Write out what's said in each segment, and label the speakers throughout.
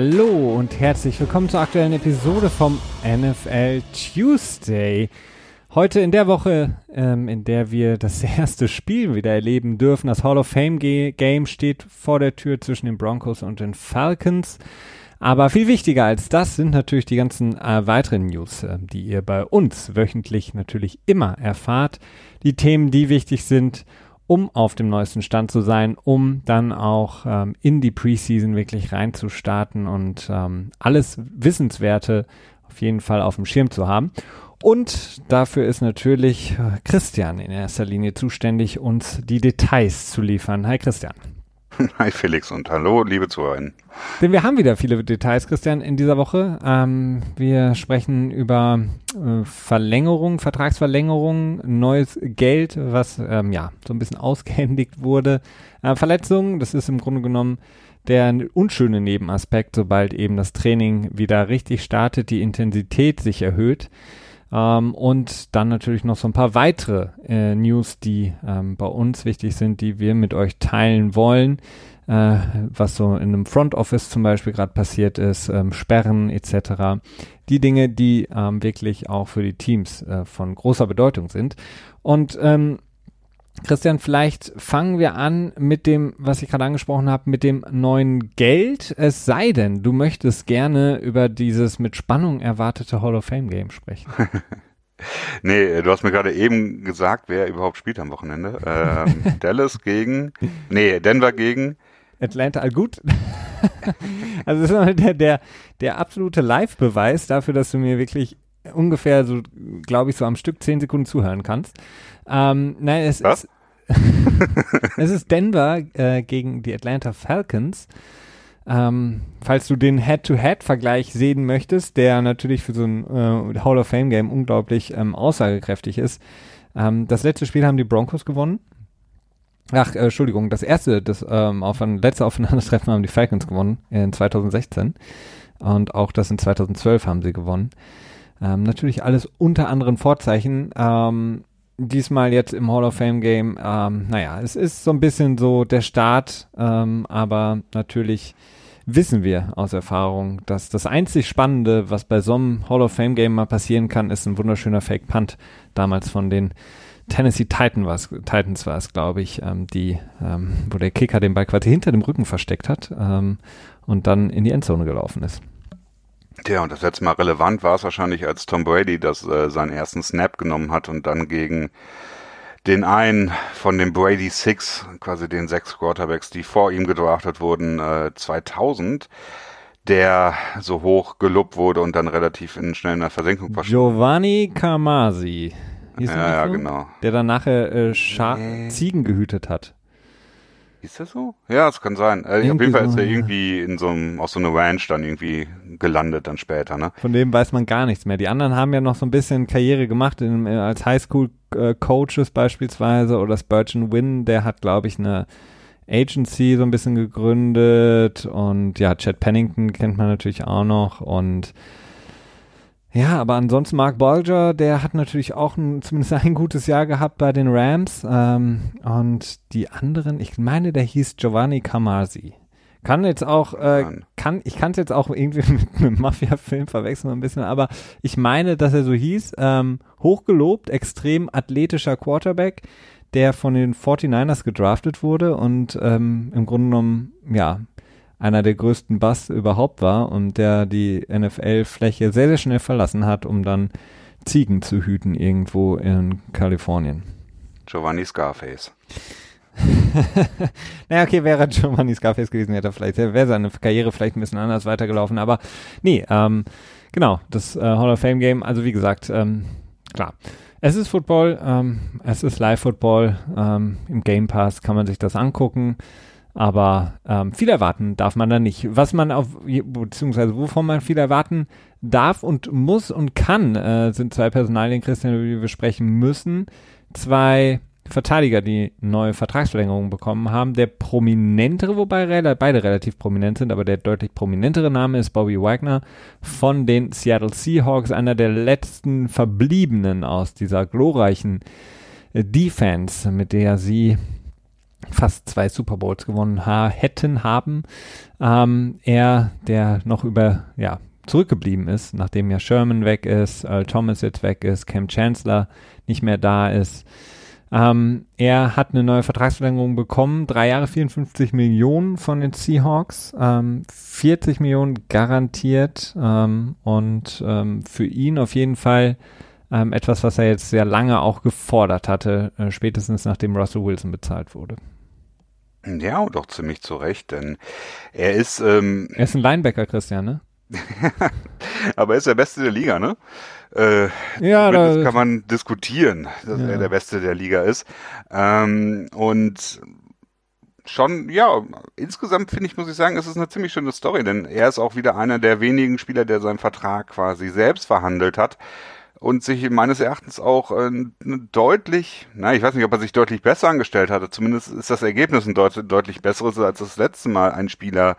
Speaker 1: Hallo und herzlich willkommen zur aktuellen Episode vom NFL Tuesday. Heute in der Woche, ähm, in der wir das erste Spiel wieder erleben dürfen. Das Hall of Fame Game steht vor der Tür zwischen den Broncos und den Falcons. Aber viel wichtiger als das sind natürlich die ganzen äh, weiteren News, äh, die ihr bei uns wöchentlich natürlich immer erfahrt. Die Themen, die wichtig sind um auf dem neuesten Stand zu sein, um dann auch ähm, in die Preseason wirklich reinzustarten und ähm, alles Wissenswerte auf jeden Fall auf dem Schirm zu haben. Und dafür ist natürlich äh, Christian in erster Linie zuständig, uns die Details zu liefern. Hi Christian.
Speaker 2: Hi Felix und hallo, liebe Zuhörer.
Speaker 1: Denn wir haben wieder viele Details, Christian, in dieser Woche. Ähm, wir sprechen über äh, Verlängerung, Vertragsverlängerung, neues Geld, was ähm, ja so ein bisschen ausgehändigt wurde. Äh, Verletzungen, das ist im Grunde genommen der unschöne Nebenaspekt, sobald eben das Training wieder richtig startet, die Intensität sich erhöht. Ähm, und dann natürlich noch so ein paar weitere äh, News, die ähm, bei uns wichtig sind, die wir mit euch teilen wollen. Äh, was so in einem Front Office zum Beispiel gerade passiert ist, ähm, Sperren etc. Die Dinge, die ähm, wirklich auch für die Teams äh, von großer Bedeutung sind. Und ähm, Christian, vielleicht fangen wir an mit dem, was ich gerade angesprochen habe, mit dem neuen Geld. Es sei denn, du möchtest gerne über dieses mit Spannung erwartete Hall of Fame Game sprechen.
Speaker 2: nee, du hast mir gerade eben gesagt, wer überhaupt spielt am Wochenende. Ähm, Dallas gegen, nee, Denver gegen
Speaker 1: Atlanta, all gut. also das ist der, der, der absolute Live-Beweis dafür, dass du mir wirklich ungefähr so, glaube ich, so am Stück zehn Sekunden zuhören kannst. Ähm, nein, es Was? ist es ist Denver äh, gegen die Atlanta Falcons. Ähm, falls du den Head-to-Head-Vergleich sehen möchtest, der natürlich für so ein äh, Hall of Fame-Game unglaublich ähm, aussagekräftig ist. Ähm, das letzte Spiel haben die Broncos gewonnen. Ach, äh, Entschuldigung, das erste, das ähm, auf ein letzte Aufeinandertreffen haben die Falcons gewonnen in 2016 und auch das in 2012 haben sie gewonnen. Ähm, natürlich alles unter anderen Vorzeichen. Diesmal jetzt im Hall of Fame Game, ähm, naja, es ist so ein bisschen so der Start, ähm, aber natürlich wissen wir aus Erfahrung, dass das einzig Spannende, was bei so einem Hall of Fame Game mal passieren kann, ist ein wunderschöner Fake Punt damals von den Tennessee Titan war's, Titans war es, glaube ich, ähm, die, ähm, wo der Kicker den Ball quasi hinter dem Rücken versteckt hat ähm, und dann in die Endzone gelaufen ist.
Speaker 2: Ja, und das letzte Mal relevant war es wahrscheinlich, als Tom Brady das äh, seinen ersten Snap genommen hat und dann gegen den einen von den Brady Six, quasi den sechs Quarterbacks, die vor ihm gedraftet wurden, äh, 2000, der so hoch gelobt wurde und dann relativ in schnell in der Versenkung
Speaker 1: verschwand. Giovanni Camasi.
Speaker 2: Ja, ja, so? genau.
Speaker 1: Der dann nachher äh, nee. Ziegen gehütet hat.
Speaker 2: Ist das so? Ja, das kann sein. Äh, auf jeden Fall ist er irgendwie in so einem, aus so einer Ranch dann irgendwie gelandet dann später, ne?
Speaker 1: Von dem weiß man gar nichts mehr. Die anderen haben ja noch so ein bisschen Karriere gemacht in, äh, als Highschool-Coaches beispielsweise oder Spurgeon Wynn, der hat, glaube ich, eine Agency so ein bisschen gegründet und ja, Chad Pennington kennt man natürlich auch noch und ja, aber ansonsten Mark Bolger, der hat natürlich auch ein, zumindest ein gutes Jahr gehabt bei den Rams. Ähm, und die anderen, ich meine, der hieß Giovanni Camasi. Kann jetzt auch, äh, kann, ich kann es jetzt auch irgendwie mit einem Mafia-Film verwechseln ein bisschen, aber ich meine, dass er so hieß. Ähm, hochgelobt, extrem athletischer Quarterback, der von den 49ers gedraftet wurde und ähm, im Grunde genommen, ja, einer der größten Bass überhaupt war und der die NFL-Fläche sehr, sehr schnell verlassen hat, um dann Ziegen zu hüten irgendwo in Kalifornien.
Speaker 2: Giovanni Scarface.
Speaker 1: naja, okay, wäre Giovanni Scarface gewesen, hätte er vielleicht, wäre seine Karriere vielleicht ein bisschen anders weitergelaufen, aber nee, ähm, genau, das äh, Hall of Fame Game, also wie gesagt, ähm, klar. Es ist Football, ähm, es ist Live-Football, ähm, im Game Pass kann man sich das angucken. Aber ähm, viel erwarten darf man da nicht. Was man auf, beziehungsweise wovon man viel erwarten darf und muss und kann, äh, sind zwei Personalien, Christian, über die wir sprechen müssen. Zwei Verteidiger, die neue Vertragsverlängerungen bekommen haben. Der prominentere, wobei beide relativ prominent sind, aber der deutlich prominentere Name ist Bobby Wagner von den Seattle Seahawks, einer der letzten Verbliebenen aus dieser glorreichen äh, Defense, mit der sie fast zwei Super Bowls gewonnen ha hätten haben. Ähm, er, der noch über, ja, zurückgeblieben ist, nachdem ja Sherman weg ist, Earl Thomas jetzt weg ist, Cam Chancellor nicht mehr da ist. Ähm, er hat eine neue Vertragsverlängerung bekommen, drei Jahre 54 Millionen von den Seahawks, ähm, 40 Millionen garantiert ähm, und ähm, für ihn auf jeden Fall ähm, etwas, was er jetzt sehr lange auch gefordert hatte, äh, spätestens nachdem Russell Wilson bezahlt wurde.
Speaker 2: Ja, auch ziemlich zu Recht, denn er ist. Ähm,
Speaker 1: er ist ein Linebacker, Christian, ne?
Speaker 2: Aber er ist der Beste der Liga, ne? Äh,
Speaker 1: ja,
Speaker 2: das kann man diskutieren, dass ja. er der Beste der Liga ist. Ähm, und schon, ja, insgesamt finde ich, muss ich sagen, es ist eine ziemlich schöne Story, denn er ist auch wieder einer der wenigen Spieler, der seinen Vertrag quasi selbst verhandelt hat und sich meines Erachtens auch äh, deutlich, na, ich weiß nicht, ob er sich deutlich besser angestellt hatte, zumindest ist das Ergebnis ein deut deutlich besseres, als das letzte Mal ein Spieler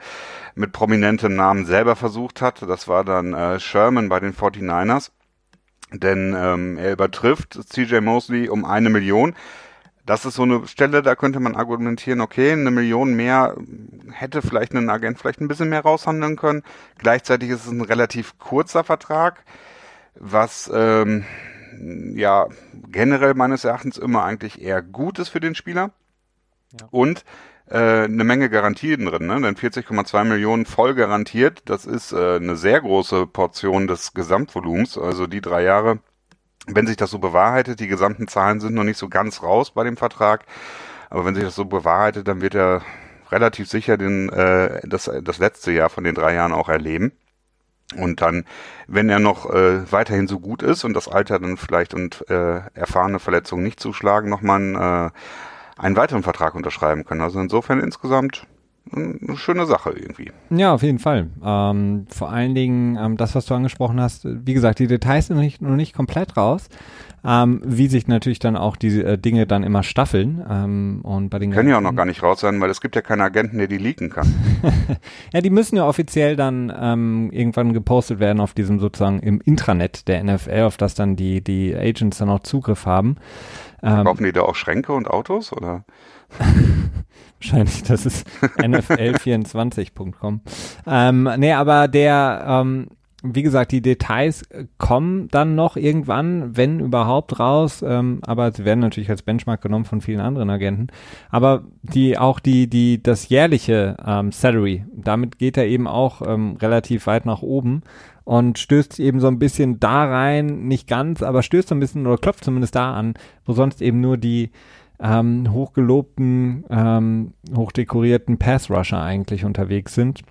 Speaker 2: mit prominentem Namen selber versucht hat. Das war dann äh, Sherman bei den 49ers. Denn ähm, er übertrifft CJ Mosley um eine Million. Das ist so eine Stelle, da könnte man argumentieren, okay, eine Million mehr hätte vielleicht ein Agent vielleicht ein bisschen mehr raushandeln können. Gleichzeitig ist es ein relativ kurzer Vertrag was ähm, ja generell meines Erachtens immer eigentlich eher gut ist für den Spieler. Ja. Und äh, eine Menge Garantien drin, ne? denn 40,2 Millionen voll garantiert, das ist äh, eine sehr große Portion des Gesamtvolumens, also die drei Jahre. Wenn sich das so bewahrheitet, die gesamten Zahlen sind noch nicht so ganz raus bei dem Vertrag, aber wenn sich das so bewahrheitet, dann wird er relativ sicher den, äh, das, das letzte Jahr von den drei Jahren auch erleben. Und dann, wenn er noch äh, weiterhin so gut ist und das Alter dann vielleicht und äh, erfahrene Verletzungen nicht zuschlagen, nochmal einen, äh, einen weiteren Vertrag unterschreiben können. Also insofern insgesamt eine schöne Sache irgendwie.
Speaker 1: Ja, auf jeden Fall. Ähm, vor allen Dingen ähm, das, was du angesprochen hast, wie gesagt, die Details sind noch nicht, noch nicht komplett raus ähm, wie sich natürlich dann auch diese äh, Dinge dann immer staffeln. Ähm, und bei den
Speaker 2: können ja auch noch gar nicht raus sein, weil es gibt ja keinen Agenten, der die leaken kann.
Speaker 1: ja, die müssen ja offiziell dann ähm, irgendwann gepostet werden auf diesem sozusagen im Intranet der NFL, auf das dann die die Agents dann auch Zugriff haben.
Speaker 2: Ähm, Kaufen die da auch Schränke und Autos oder?
Speaker 1: Wahrscheinlich, das ist nfl24.com. Ähm, nee, aber der, ähm, wie gesagt, die Details äh, kommen dann noch irgendwann, wenn überhaupt raus, ähm, aber sie werden natürlich als Benchmark genommen von vielen anderen Agenten. Aber die auch die die das jährliche ähm, Salary, damit geht er eben auch ähm, relativ weit nach oben und stößt eben so ein bisschen da rein, nicht ganz, aber stößt so ein bisschen oder klopft zumindest da an, wo sonst eben nur die ähm, hochgelobten, ähm, hochdekorierten Pass-Rusher eigentlich unterwegs sind.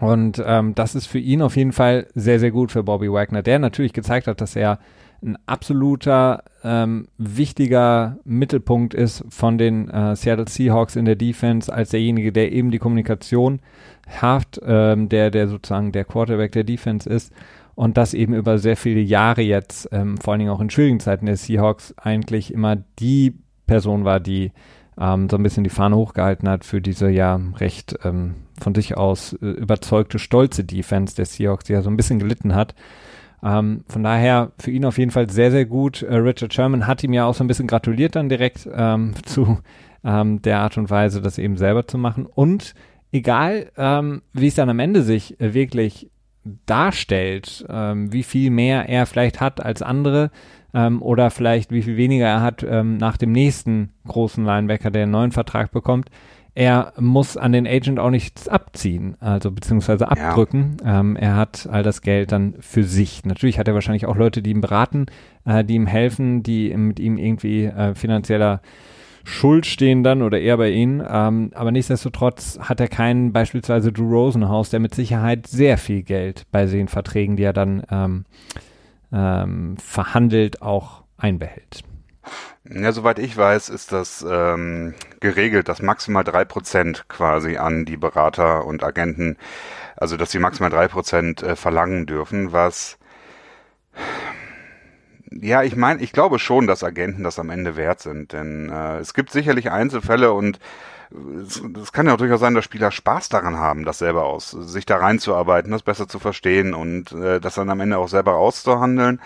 Speaker 1: Und ähm, das ist für ihn auf jeden Fall sehr, sehr gut für Bobby Wagner, der natürlich gezeigt hat, dass er ein absoluter ähm, wichtiger Mittelpunkt ist von den äh, Seattle Seahawks in der Defense als derjenige, der eben die Kommunikation hat, ähm, der, der sozusagen der Quarterback der Defense ist. Und das eben über sehr viele Jahre jetzt, ähm, vor allen Dingen auch in schwierigen Zeiten der Seahawks, eigentlich immer die Person war, die ähm, so ein bisschen die Fahne hochgehalten hat für diese ja recht ähm, von sich aus äh, überzeugte, stolze Defense der Seahawks, die ja so ein bisschen gelitten hat. Ähm, von daher für ihn auf jeden Fall sehr, sehr gut. Äh, Richard Sherman hat ihm ja auch so ein bisschen gratuliert dann direkt ähm, zu ähm, der Art und Weise, das eben selber zu machen. Und egal, ähm, wie es dann am Ende sich äh, wirklich darstellt, ähm, wie viel mehr er vielleicht hat als andere, ähm, oder vielleicht wie viel weniger er hat nach dem nächsten großen Linebacker, der einen neuen Vertrag bekommt. Er muss an den Agent auch nichts abziehen, also beziehungsweise abdrücken. Ja. Ähm, er hat all das Geld dann für sich. Natürlich hat er wahrscheinlich auch Leute, die ihm beraten, äh, die ihm helfen, die mit ihm irgendwie äh, finanzieller Schuld stehen dann oder eher bei ihnen. Ähm, aber nichtsdestotrotz hat er keinen beispielsweise Drew Rosenhaus, der mit Sicherheit sehr viel Geld bei den Verträgen, die er dann ähm, ähm, verhandelt, auch einbehält.
Speaker 2: Ja, soweit ich weiß, ist das ähm, geregelt, dass maximal drei Prozent quasi an die Berater und Agenten, also dass sie maximal drei Prozent äh, verlangen dürfen, was ja, ich meine, ich glaube schon, dass Agenten das am Ende wert sind, denn äh, es gibt sicherlich Einzelfälle und es, es kann ja auch durchaus sein, dass Spieler Spaß daran haben, das selber aus, sich da reinzuarbeiten, das besser zu verstehen und äh, das dann am Ende auch selber auszuhandeln.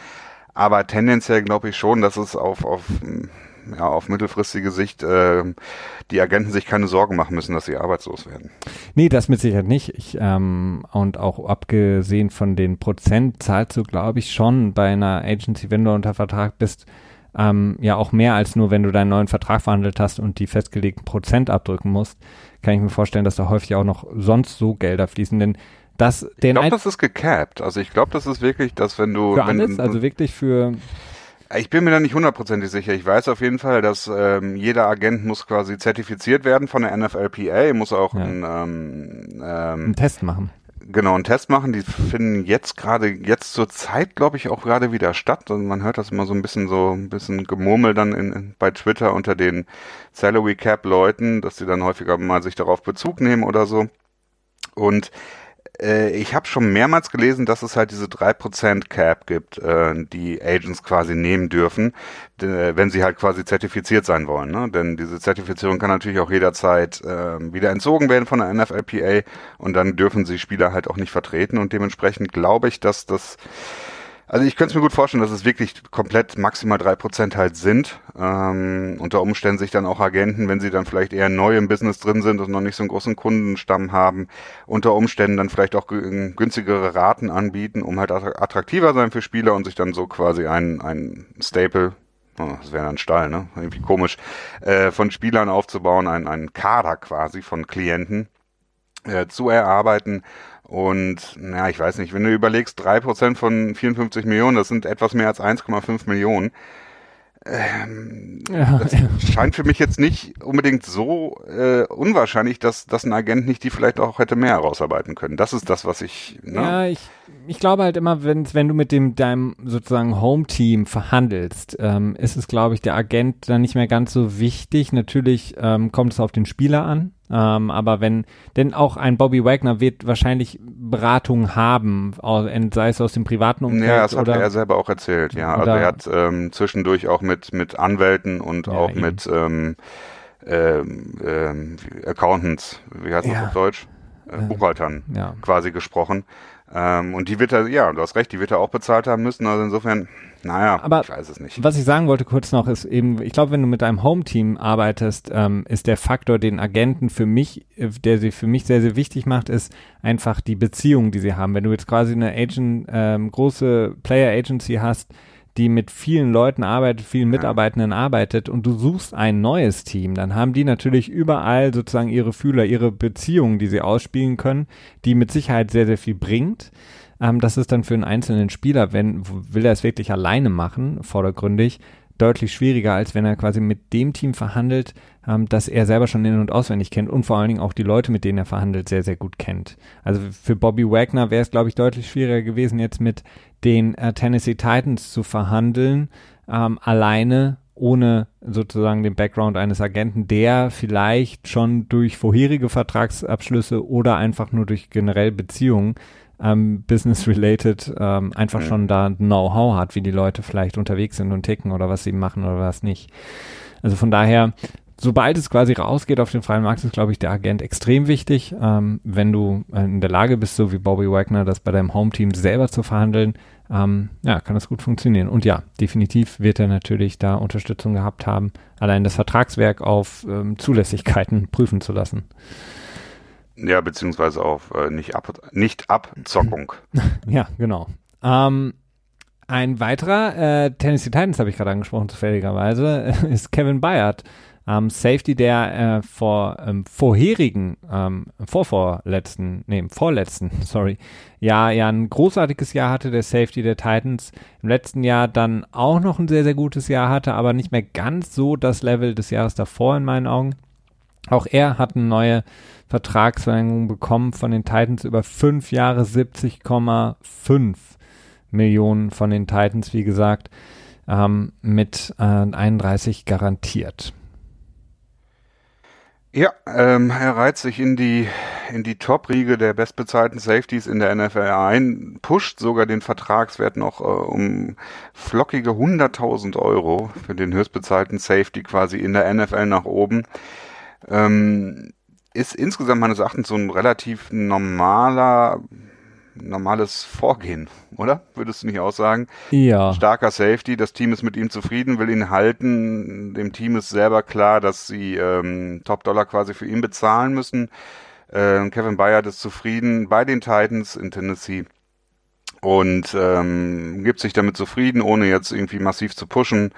Speaker 2: Aber tendenziell glaube ich schon, dass es auf, auf ja, auf mittelfristige Sicht äh, die Agenten sich keine Sorgen machen müssen, dass sie arbeitslos werden.
Speaker 1: Nee, das mit Sicherheit nicht. Ich, ähm, und auch abgesehen von den Prozent zahlst du, glaube ich, schon bei einer Agency, wenn du unter Vertrag bist, ähm, ja auch mehr als nur, wenn du deinen neuen Vertrag verhandelt hast und die festgelegten Prozent abdrücken musst, kann ich mir vorstellen, dass da häufig auch noch sonst so Gelder fließen, denn das den
Speaker 2: Ich glaube, das ist gecapped. Also ich glaube, das ist wirklich, dass wenn du
Speaker 1: für
Speaker 2: wenn,
Speaker 1: alles, also wirklich für
Speaker 2: Ich bin mir da nicht hundertprozentig sicher. Ich weiß auf jeden Fall, dass ähm, jeder Agent muss quasi zertifiziert werden von der NFLPA, muss auch
Speaker 1: Ja.
Speaker 2: einen, ähm, ähm,
Speaker 1: einen Test machen.
Speaker 2: genau einen Test machen. Die finden jetzt gerade, jetzt zur Zeit, glaube ich, auch gerade wieder statt. Und man hört das immer so ein bisschen so ein bisschen Gemurmel dann in, in, bei Twitter unter den Salary Cap Leuten, dass sie dann häufiger mal sich darauf Bezug nehmen oder so. Und ich habe schon mehrmals gelesen, dass es halt diese 3% Cap gibt, äh, die Agents quasi nehmen dürfen, d- wenn sie halt quasi zertifiziert sein wollen. Ne? Denn diese Zertifizierung kann natürlich auch jederzeit äh, wieder entzogen werden von der NFLPA und dann dürfen sie Spieler halt auch nicht vertreten und dementsprechend glaube ich, dass das also ich könnte es mir gut vorstellen, dass es wirklich komplett maximal drei Prozent halt sind. Ähm, unter Umständen sich dann auch Agenten, wenn sie dann vielleicht eher neu im Business drin sind und noch nicht so einen großen Kundenstamm haben, unter Umständen dann vielleicht auch gü- günstigere Raten anbieten, um halt attra- attraktiver sein für Spieler und sich dann so quasi ein, ein Staple, oh, das wäre dann Stall, ne? Irgendwie komisch, äh, von Spielern aufzubauen, ein, ein Kader quasi von Klienten äh, zu erarbeiten. Und na, ich weiß nicht, wenn du überlegst, drei Prozent von 54 Millionen, das sind etwas mehr als 1,5 Millionen.
Speaker 1: Ja,
Speaker 2: Scheint für mich jetzt nicht unbedingt so äh, unwahrscheinlich, dass, dass ein Agent nicht die vielleicht auch hätte mehr herausarbeiten können. Das ist das, was ich. Ne?
Speaker 1: ja ich, ich glaube halt immer, wenn, wenn du mit dem deinem sozusagen Home-Team verhandelst, ähm, ist es, glaube ich, der Agent dann nicht mehr ganz so wichtig. Natürlich ähm, kommt es auf den Spieler an. Ähm, aber wenn, denn auch ein Bobby Wagner wird wahrscheinlich Beratung haben, sei es aus dem privaten Umfeld
Speaker 2: Ja, das hat
Speaker 1: oder
Speaker 2: er selber auch erzählt, ja. Also er hat ähm, zwischendurch auch mit, mit Anwälten und
Speaker 1: Ja,
Speaker 2: auch
Speaker 1: eben.
Speaker 2: mit ähm, ähm, ähm, Accountants, wie heißt das
Speaker 1: Ja.
Speaker 2: auf Deutsch? Äh, Buchhaltern
Speaker 1: ja.
Speaker 2: quasi gesprochen. Ähm, und die wird er, ja, du hast recht, die wird er auch bezahlt haben müssen. Also insofern, naja,
Speaker 1: Aber
Speaker 2: ich weiß es nicht.
Speaker 1: Was ich sagen wollte kurz noch ist eben, ich glaube, wenn du mit einem Home-Team arbeitest, ähm, ist der Faktor, den Agenten für mich, äh, der sie für mich sehr, sehr wichtig macht, ist einfach die Beziehung, die sie haben. Wenn du jetzt quasi eine Agent, ähm, große Player-Agency hast, die mit vielen Leuten arbeitet, vielen Mitarbeitenden arbeitet und du suchst ein neues Team, dann haben die natürlich überall sozusagen ihre Fühler, ihre Beziehungen, die sie ausspielen können, die mit Sicherheit sehr, sehr viel bringt. Ähm, das ist dann für einen einzelnen Spieler, wenn will er es wirklich alleine machen, vordergründig, deutlich schwieriger, als wenn er quasi mit dem Team verhandelt, ähm, das er selber schon in- und auswendig kennt und vor allen Dingen auch die Leute, mit denen er verhandelt, sehr, sehr gut kennt. Also für Bobby Wagner wäre es, glaube ich, deutlich schwieriger gewesen, jetzt mit den äh, Tennessee Titans zu verhandeln, ähm, alleine ohne sozusagen den Background eines Agenten, der vielleicht schon durch vorherige Vertragsabschlüsse oder einfach nur durch generell Beziehungen ähm, business-related ähm, einfach
Speaker 2: Mhm.
Speaker 1: schon da Know-how hat, wie die Leute vielleicht unterwegs sind und ticken oder was sie machen oder was nicht. Also von daher, sobald es quasi rausgeht auf den freien Markt, ist, glaube ich, der Agent extrem wichtig. Ähm, wenn du äh, in der Lage bist, so wie Bobby Wagner, das bei deinem Home-Team selber zu verhandeln, ähm, ja, kann das gut funktionieren. Und ja, definitiv wird er natürlich da Unterstützung gehabt haben, allein das Vertragswerk auf ähm, Zulässigkeiten prüfen zu lassen.
Speaker 2: Ja, beziehungsweise auf äh, nicht, ab, nicht Abzockung.
Speaker 1: Ja, genau. Ähm, ein weiterer, äh, Tennessee Titans habe ich gerade angesprochen, zufälligerweise, ist Kevin Bayard. Ähm, Safety, der äh, vor ähm, vorherigen, ähm, vorvorletzten, nee, vorletzten, sorry, Jahr ja ein großartiges Jahr hatte, der Safety der Titans. Im letzten Jahr dann auch noch ein sehr, sehr gutes Jahr hatte, aber nicht mehr ganz so das Level des Jahres davor in meinen Augen. Auch er hat eine neue Vertragsverlängerung bekommen von den Titans über fünf Jahre 70,5 Millionen von den Titans, wie gesagt, ähm, mit äh, 31 garantiert.
Speaker 2: Ja, ähm, er reiht sich in die, in die Top-Riege der bestbezahlten Safeties in der NFL ein, pusht sogar den Vertragswert noch äh, um flockige 100.000 Euro für den höchstbezahlten Safety quasi in der NFL nach oben. Ähm, ist insgesamt meines Erachtens so ein relativ normaler normales Vorgehen, oder? Würdest du nicht auch sagen?
Speaker 1: Ja.
Speaker 2: Starker Safety, das Team ist mit ihm zufrieden, will ihn halten. Dem Team ist selber klar, dass sie ähm, Top-Dollar quasi für ihn bezahlen müssen. Äh, Kevin Bayard ist zufrieden bei den Titans in Tennessee und ähm, gibt sich damit zufrieden, ohne jetzt irgendwie massiv zu pushen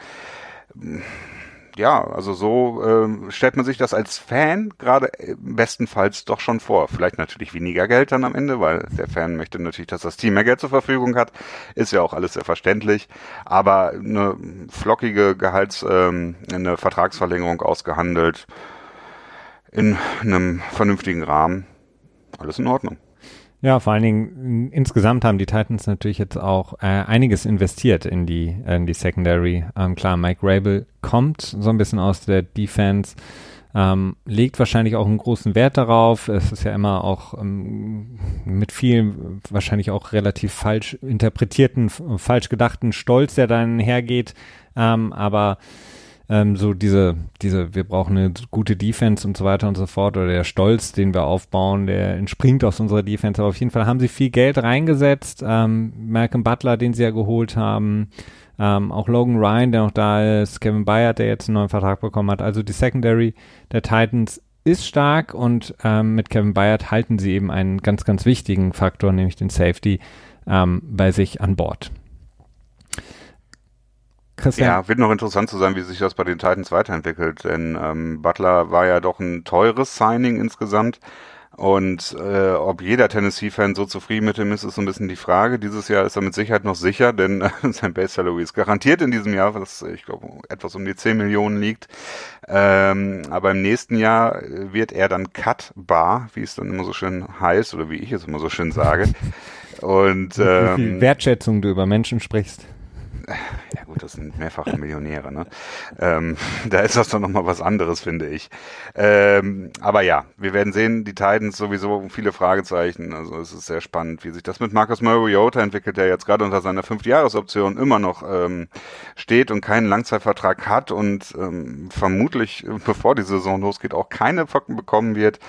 Speaker 2: ja, also so äh, stellt man sich das als Fan gerade bestenfalls doch schon vor. Vielleicht natürlich weniger Geld dann am Ende, weil der Fan möchte natürlich, dass das Team mehr Geld zur Verfügung hat. Ist ja auch alles sehr verständlich. Aber eine flockige Gehalts, ähm, eine Vertragsverlängerung ausgehandelt in einem vernünftigen Rahmen. Alles in Ordnung.
Speaker 1: Ja, vor allen Dingen insgesamt haben die Titans natürlich jetzt auch äh, einiges investiert in die, in die Secondary. Ähm, klar, Mike Rabel kommt so ein bisschen aus der Defense, ähm, legt wahrscheinlich auch einen großen Wert darauf. Es ist ja immer auch ähm, mit viel, wahrscheinlich auch relativ falsch interpretierten, falsch gedachten Stolz, der dann hergeht. Ähm, aber ähm, so diese, diese, wir brauchen eine gute Defense und so weiter und so fort oder der Stolz, den wir aufbauen, der entspringt aus unserer Defense. Aber auf jeden Fall haben sie viel Geld reingesetzt. Ähm, Malcolm Butler, den sie ja geholt haben, ähm, auch Logan Ryan, der noch da ist, Kevin Bayard, der jetzt einen neuen Vertrag bekommen hat. Also die Secondary der Titans ist stark und ähm, mit Kevin Bayard halten sie eben einen ganz, ganz wichtigen Faktor, nämlich den Safety, ähm, bei sich an Bord.
Speaker 2: Christian. Ja, wird noch interessant zu sein, wie sich das bei den Titans weiterentwickelt, denn ähm, Butler war ja doch ein teures Signing insgesamt. Und äh, ob jeder Tennessee-Fan so zufrieden mit ihm ist, ist so ein bisschen die Frage. Dieses Jahr ist er mit Sicherheit noch sicher, denn äh, sein Base Salary ist garantiert in diesem Jahr, was ich glaube etwas um die 10 Millionen liegt. Ähm, aber im nächsten Jahr wird er dann cutbar, wie es dann immer so schön heißt oder wie ich es immer so schön sage. Und
Speaker 1: ähm, wie viel Wertschätzung du über Menschen sprichst
Speaker 2: ja gut, das sind mehrfache Millionäre, ne? Ähm, da ist das doch nochmal was anderes, finde ich. Ähm, aber ja, wir werden sehen, die Titans sowieso viele Fragezeichen. Also es ist sehr spannend, wie sich das mit Marcus Mariota entwickelt, der jetzt gerade unter seiner Fünfjahresoption immer noch ähm, steht und keinen Langzeitvertrag hat und ähm, vermutlich, bevor die Saison losgeht, auch keine Focken bekommen wird.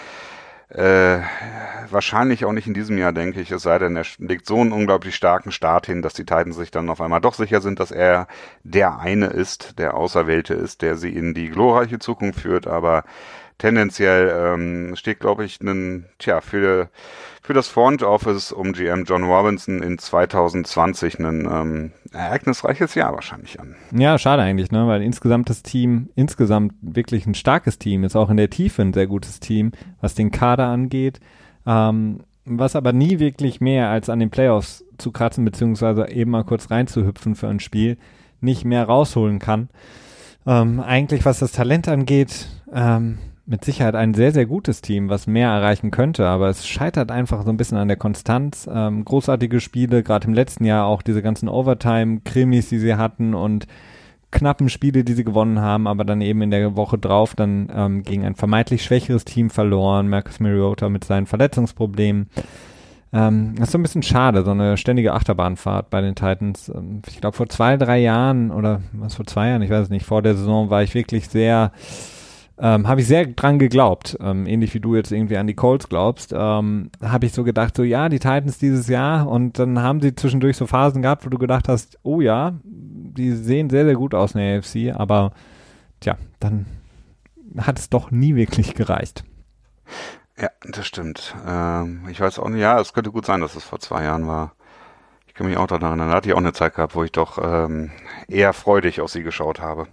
Speaker 2: Äh, wahrscheinlich auch nicht in diesem Jahr, denke ich, es sei denn, er legt so einen unglaublich starken Start hin, dass die Titans sich dann auf einmal doch sicher sind, dass er der eine ist, der Auserwählte ist, der sie in die glorreiche Zukunft führt, aber tendenziell ähm, steht, glaube ich, ein, tja, für, für das Front Office um GM John Robinson in 2020 ein ähm, ereignisreiches Jahr wahrscheinlich an.
Speaker 1: Ja, schade eigentlich, ne? weil insgesamt das Team, insgesamt wirklich ein starkes Team, ist auch in der Tiefe ein sehr gutes Team, was den Kader angeht, ähm, was aber nie wirklich mehr als an den Playoffs zu kratzen, beziehungsweise eben mal kurz reinzuhüpfen für ein Spiel, nicht mehr rausholen kann. Ähm, eigentlich, was das Talent angeht, ähm, mit Sicherheit ein sehr, sehr gutes Team, was mehr erreichen könnte, aber es scheitert einfach so ein bisschen an der Konstanz. Ähm, großartige Spiele, gerade im letzten Jahr auch diese ganzen Overtime-Krimis, die sie hatten und knappen Spiele, die sie gewonnen haben, aber dann eben in der Woche drauf dann ähm, gegen ein vermeintlich schwächeres Team verloren. Marcus Mariota mit seinen Verletzungsproblemen. Ähm, das ist so ein bisschen schade, so eine ständige Achterbahnfahrt bei den Titans. Ähm, ich glaube, vor zwei, drei Jahren oder was vor zwei Jahren, ich weiß es nicht, vor der Saison war ich wirklich sehr ähm, habe ich sehr dran geglaubt, ähm, ähnlich wie du jetzt irgendwie an die Colts glaubst, ähm, habe ich so gedacht, so ja, die Titans dieses Jahr und dann haben sie zwischendurch so Phasen gehabt, wo du gedacht hast, oh ja, die sehen sehr, sehr gut aus in der AFC, aber tja, dann hat es doch nie wirklich gereicht.
Speaker 2: Ja, das stimmt. Ähm, ich weiß auch nicht, ja, es könnte gut sein, dass es vor zwei Jahren war. Ich kann mich auch daran erinnern, da hatte ich auch eine Zeit gehabt, wo ich doch ähm, eher freudig auf sie geschaut habe.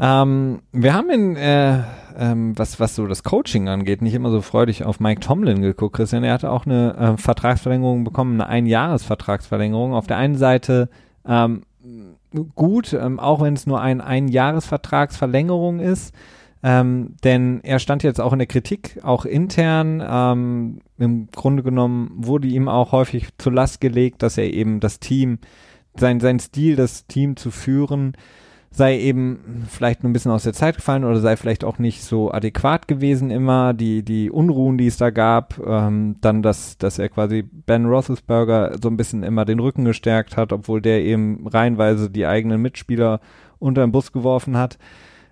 Speaker 1: Ähm, wir haben in, äh, ähm, was, was so das Coaching angeht, nicht immer so freudig auf Mike Tomlin geguckt, Christian. Er hatte auch eine äh, Vertragsverlängerung bekommen, eine Einjahresvertragsverlängerung. Auf der einen Seite ähm, gut, ähm, auch wenn es nur ein Einjahresvertragsverlängerung ist. Ähm, denn er stand jetzt auch in der Kritik, auch intern. Ähm, Im Grunde genommen wurde ihm auch häufig zur Last gelegt, dass er eben das Team, sein, sein Stil, das Team zu führen, sei eben vielleicht ein bisschen aus der Zeit gefallen oder sei vielleicht auch nicht so adäquat gewesen immer, die, die Unruhen, die es da gab, ähm, dann, dass, dass er quasi Ben Roethlisberger so ein bisschen immer den Rücken gestärkt hat, obwohl der eben reihenweise die eigenen Mitspieler unter den Bus geworfen hat.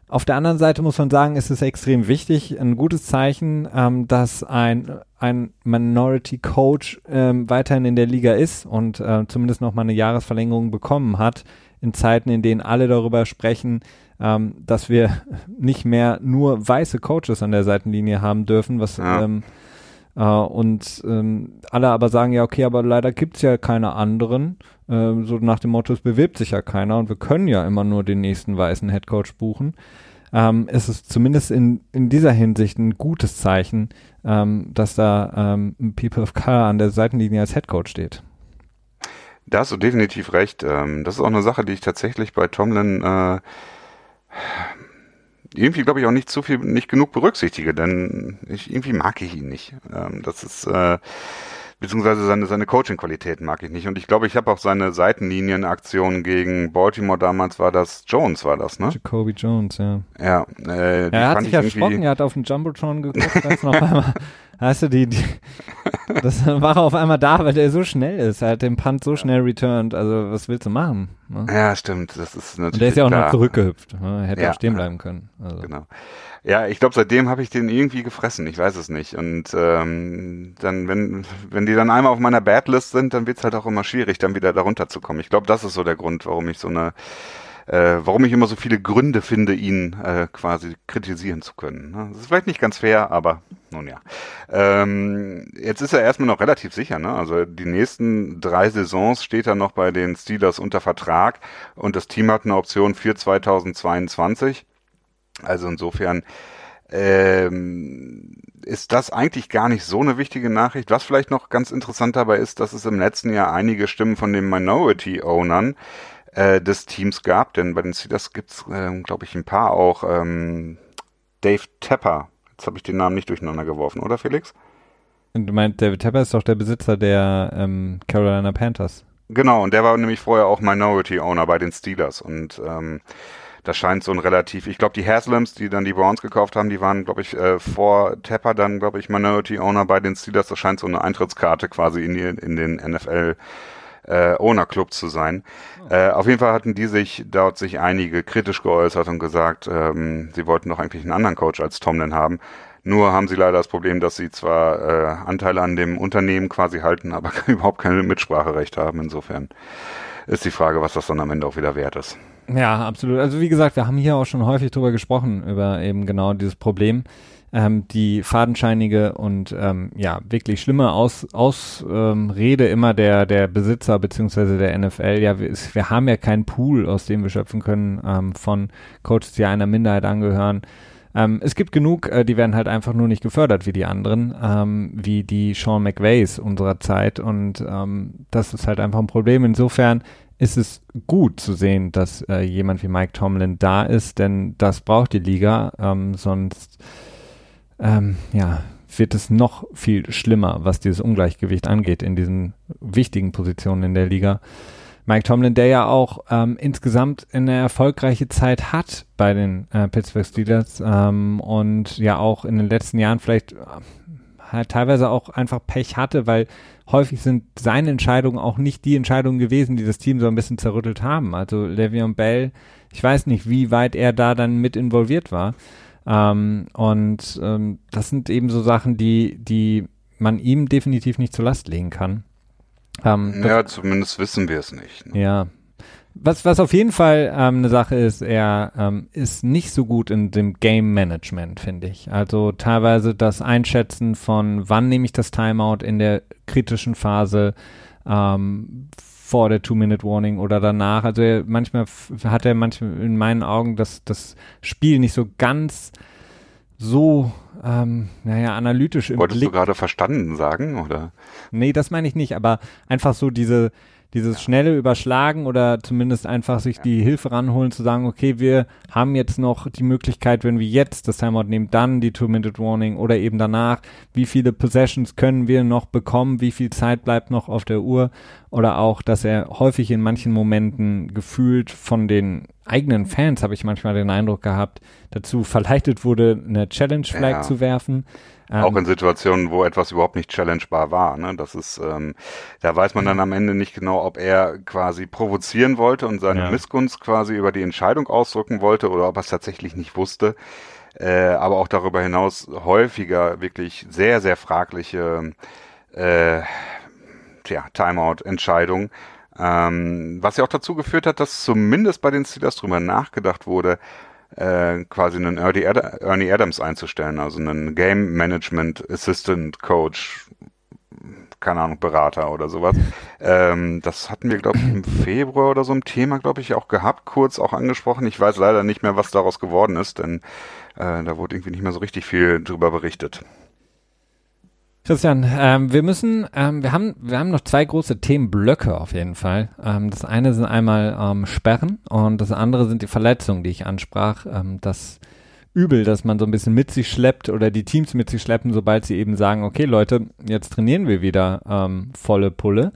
Speaker 1: Auf der anderen Seite muss man sagen, ist es extrem wichtig, ein gutes Zeichen, ähm, dass ein, ein Minority Coach ähm, weiterhin in der Liga ist und äh, zumindest noch mal eine Jahresverlängerung bekommen hat, in Zeiten, in denen alle darüber sprechen, ähm, dass wir nicht mehr nur weiße Coaches an der Seitenlinie haben dürfen, was ja. ähm, äh, und ähm, alle aber sagen, ja, okay, aber leider gibt's ja keine anderen. Äh, so nach dem Motto, es bewirbt sich ja keiner und wir können ja immer nur den nächsten weißen Headcoach buchen. Ähm, ist es zumindest in, in dieser Hinsicht ein gutes Zeichen, ähm, dass da ähm, People of Color an der Seitenlinie als Headcoach steht.
Speaker 2: Da hast du definitiv recht. Ähm, das ist auch eine Sache, die ich tatsächlich bei Tomlin äh, irgendwie, glaube ich, auch nicht zu viel, nicht genug berücksichtige, denn ich, irgendwie mag ich ihn nicht. Ähm, das ist, äh, beziehungsweise seine, seine Coaching-Qualitäten mag ich nicht. Und ich glaube, ich habe auch seine Seitenlinien-Aktion gegen Baltimore damals war das Jones, war das, ne?
Speaker 1: Jacoby Jones, ja.
Speaker 2: Ja,
Speaker 1: äh, er hat sich erschrocken, er hat auf den Jumbotron geguckt, als noch einmal Hast du die, die das war auf einmal da, weil der so schnell ist. Er hat den Punt so schnell returned. Also, was willst du machen?
Speaker 2: Ne? Ja, stimmt. Das ist natürlich.
Speaker 1: Und der ist ja auch klar. noch zurückgehüpft. Ne? Er hätte ja, auch stehen bleiben können.
Speaker 2: Also. Genau. Ja, ich glaube, seitdem habe ich den irgendwie gefressen. Ich weiß es nicht. Und ähm, dann, wenn, wenn die dann einmal auf meiner Badlist sind, dann wird es halt auch immer schwierig, dann wieder darunter zu kommen. Ich glaube, das ist so der Grund, warum ich so eine äh, warum ich immer so viele Gründe finde, ihn äh, quasi kritisieren zu können. Ne? Das ist vielleicht nicht ganz fair, aber nun ja. Ähm, jetzt ist er erstmal noch relativ sicher. Ne? Also die nächsten drei Saisons steht er noch bei den Steelers unter Vertrag und das Team hat eine Option für 2022. Also insofern ähm, ist das eigentlich gar nicht so eine wichtige Nachricht. Was vielleicht noch ganz interessant dabei ist, dass es im letzten Jahr einige Stimmen von den Minority-Ownern äh, des Teams gab, denn bei den Steelers gibt's, äh, glaube ich, ein paar auch. Ähm, Dave Tepper, jetzt habe ich den Namen nicht durcheinander geworfen, oder Felix?
Speaker 1: Und du meinst, David Tepper ist doch der Besitzer der ähm, Carolina Panthers.
Speaker 2: Genau, und der war nämlich vorher auch Minority Owner bei den Steelers und ähm, das scheint so ein relativ, ich glaube die Haslams, die dann die Browns gekauft haben, die waren, glaube ich, äh, vor Tepper dann, glaube ich, Minority Owner bei den Steelers. Das scheint so eine Eintrittskarte quasi in, die, in den NFL äh, Owner Club zu sein. Oh. Äh, auf jeden Fall hatten die sich dort sich einige kritisch geäußert und gesagt, ähm, sie wollten doch eigentlich einen anderen Coach als Tomlin haben. Nur haben sie leider das Problem, dass sie zwar äh, Anteile an dem Unternehmen quasi halten, aber überhaupt kein Mitspracherecht haben. Insofern ist die Frage, was das dann am Ende auch wieder wert ist.
Speaker 1: Ja, absolut. Also wie gesagt, wir haben hier auch schon häufig drüber gesprochen, über eben genau dieses Problem ähm, die fadenscheinige und ähm, ja wirklich schlimme Aus, Ausrede ähm, immer der der Besitzer beziehungsweise der NFL. Ja, wir, wir, haben ja keinen Pool, aus dem wir schöpfen können ähm, von Coaches, die einer Minderheit angehören. Ähm, es gibt genug, äh, die werden halt einfach nur nicht gefördert wie die anderen, ähm, wie die Sean McVays unserer Zeit und ähm, das ist halt einfach ein Problem. Insofern ist es gut zu sehen, dass äh, jemand wie Mike Tomlin da ist, denn das braucht die Liga, ähm, sonst ähm, ja, wird es noch viel schlimmer, was dieses Ungleichgewicht angeht in diesen wichtigen Positionen in der Liga. Mike Tomlin, der ja auch ähm, insgesamt eine erfolgreiche Zeit hat bei den äh, Pittsburgh Steelers ähm, und ja auch in den letzten Jahren vielleicht äh, halt teilweise auch einfach Pech hatte, weil häufig sind seine Entscheidungen auch nicht die Entscheidungen gewesen, die das Team so ein bisschen zerrüttelt haben. Also Le'Veon Bell, ich weiß nicht, wie weit er da dann mit involviert war. Ähm, und ähm, das sind eben so Sachen, die, die man ihm definitiv nicht zur Last legen kann.
Speaker 2: Ähm, ja, zumindest wissen wir es nicht.
Speaker 1: Ne? Ja. Was, was auf jeden Fall ähm, eine Sache ist, er ähm, ist nicht so gut in dem Game Management, finde ich. Also teilweise das Einschätzen von, wann nehme ich das Timeout in der kritischen Phase, ähm, vor der Two-Minute-Warning oder danach. Also er, manchmal hat er manchmal in meinen Augen das, das Spiel nicht so ganz so, ähm, naja, analytisch
Speaker 2: im Wolltest Blick. du gerade verstanden sagen, oder?
Speaker 1: Nee, das meine ich nicht, aber einfach so diese, dieses schnelle Überschlagen oder zumindest einfach sich die Hilfe ranholen, zu sagen, okay, wir haben jetzt noch die Möglichkeit, wenn wir jetzt das Timeout nehmen, dann die Two-Minute-Warning oder eben danach, wie viele Possessions können wir noch bekommen, wie viel Zeit bleibt noch auf der Uhr oder auch, dass er häufig in manchen Momenten gefühlt von den eigenen Fans, habe ich manchmal den Eindruck gehabt, dazu verleitet wurde, eine Challenge Flag
Speaker 2: Ja.
Speaker 1: zu werfen. Ähm,
Speaker 2: Auch in Situationen, wo etwas überhaupt nicht challengebar war. Ne? Das ist, ähm, da weiß man dann am Ende nicht genau, ob er quasi provozieren wollte und seine
Speaker 1: Ja.
Speaker 2: Missgunst quasi über die Entscheidung ausdrücken wollte oder ob er es tatsächlich nicht wusste. Äh, aber auch darüber hinaus häufiger wirklich sehr, sehr fragliche äh, tja, Timeout-Entscheidungen. Ähm, was ja auch dazu geführt hat, dass zumindest bei den Steelers drüber nachgedacht wurde, äh, quasi einen Ernie, Ad Ernie Adams einzustellen, also einen Game Management Assistant Coach, keine Ahnung, Berater oder sowas. Ähm, das hatten wir, glaube ich, im Februar oder so ein Thema, glaube ich, auch gehabt, kurz auch angesprochen. Ich weiß leider nicht mehr, was daraus geworden ist, denn äh, da wurde irgendwie nicht mehr so richtig viel drüber berichtet.
Speaker 1: Christian, ähm, wir müssen, ähm, wir haben, wir haben noch zwei große Themenblöcke auf jeden Fall. Ähm, das eine sind einmal ähm, Sperren und das andere sind die Verletzungen, die ich ansprach. Ähm, das Übel, das man so ein bisschen mit sich schleppt oder die Teams mit sich schleppen, sobald sie eben sagen, okay Leute, jetzt trainieren wir wieder ähm, volle Pulle.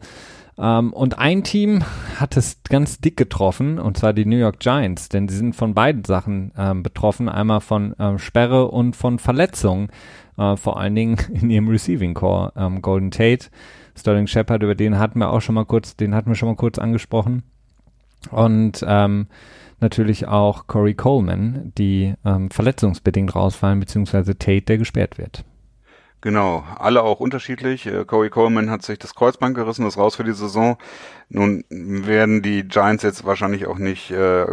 Speaker 1: Ähm, und ein Team hat es ganz dick getroffen, und zwar die New York Giants, denn sie sind von beiden Sachen ähm, betroffen, einmal von ähm, Sperre und von Verletzungen, äh, vor allen Dingen in ihrem Receiving Core. Ähm, Golden Tate, Sterling Shepard, über den hatten wir auch schon mal kurz, den hatten wir schon mal kurz angesprochen. Und ähm, natürlich auch Corey Coleman, die ähm, verletzungsbedingt rausfallen, beziehungsweise Tate, der gesperrt wird.
Speaker 2: Genau, alle auch unterschiedlich. Äh, Corey Coleman hat sich das Kreuzband gerissen, ist raus für die Saison. Nun werden die Giants jetzt wahrscheinlich auch nicht äh,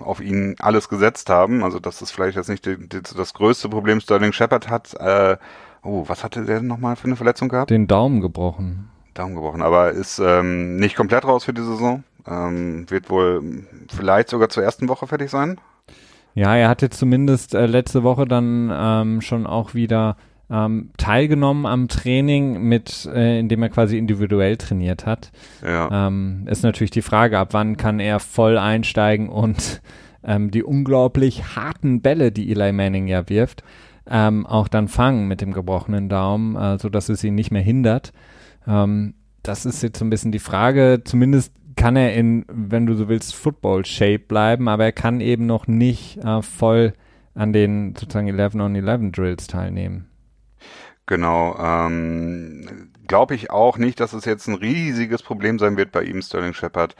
Speaker 2: auf ihn alles gesetzt haben. Also das ist vielleicht jetzt nicht die, die, das größte Problem. Sterling Shepard hat, äh, oh, was hatte der nochmal für eine Verletzung gehabt?
Speaker 1: Den Daumen gebrochen.
Speaker 2: Daumen gebrochen, aber ist ähm, nicht komplett raus für die Saison. Ähm, wird wohl vielleicht sogar zur ersten Woche fertig sein.
Speaker 1: Ja, er hatte zumindest äh, letzte Woche dann ähm, schon auch wieder ähm, teilgenommen am Training, mit, äh, indem er quasi individuell trainiert hat.
Speaker 2: Ja.
Speaker 1: Ähm, ist natürlich die Frage, ab wann kann er voll einsteigen und ähm, die unglaublich harten Bälle, die Eli Manning ja wirft, ähm, auch dann fangen mit dem gebrochenen Daumen, äh, so dass es ihn nicht mehr hindert. Ähm, das ist jetzt so ein bisschen die Frage. Zumindest kann er in, wenn du so willst, Football-Shape bleiben, aber er kann eben noch nicht äh, voll an den sozusagen 11 on 11 Drills teilnehmen.
Speaker 2: Genau. Ähm, Glaube ich auch nicht, dass es jetzt ein riesiges Problem sein wird bei ihm, Sterling Shepard.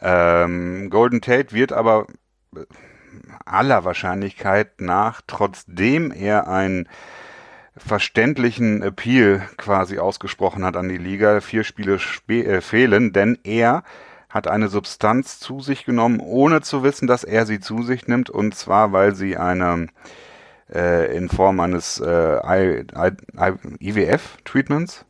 Speaker 2: Ähm, Golden Tate wird aber äh, aller Wahrscheinlichkeit nach, trotzdem er einen verständlichen Appeal quasi ausgesprochen hat an die Liga, vier Spiele äh, fehlen, denn er hat eine Substanz zu sich genommen, ohne zu wissen, dass er sie zu sich nimmt, und zwar, weil sie eine äh, in Form eines äh, IWF-Treatments,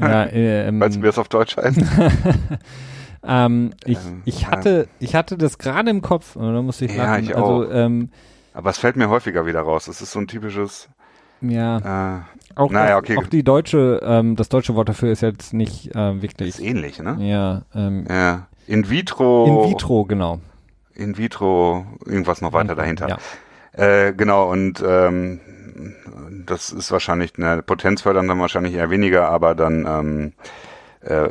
Speaker 1: Ja, ähm,
Speaker 2: du, wie das auf Deutsch heißt?
Speaker 1: ähm, ich,
Speaker 2: Ähm,
Speaker 1: ich
Speaker 2: ja.
Speaker 1: hatte, ich hatte das gerade im Kopf, oder muss ich
Speaker 2: Ja,
Speaker 1: lachen.
Speaker 2: ich
Speaker 1: also,
Speaker 2: auch.
Speaker 1: ähm,
Speaker 2: Aber es fällt mir häufiger wieder raus. Das ist so ein typisches,
Speaker 1: ja,
Speaker 2: äh,
Speaker 1: auch,
Speaker 2: naja, okay.
Speaker 1: auch die deutsche, ähm, das deutsche Wort dafür ist jetzt nicht äh,
Speaker 2: ist
Speaker 1: wirklich,
Speaker 2: ähnlich, ne?
Speaker 1: ja, ähm,
Speaker 2: Ja. In vitro,
Speaker 1: in vitro, genau.
Speaker 2: in vitro, irgendwas noch weiter dahinter.
Speaker 1: Ja.
Speaker 2: Äh, genau, und ähm, das ist wahrscheinlich eine Potenzfördern dann wahrscheinlich eher weniger, aber dann ähm, äh,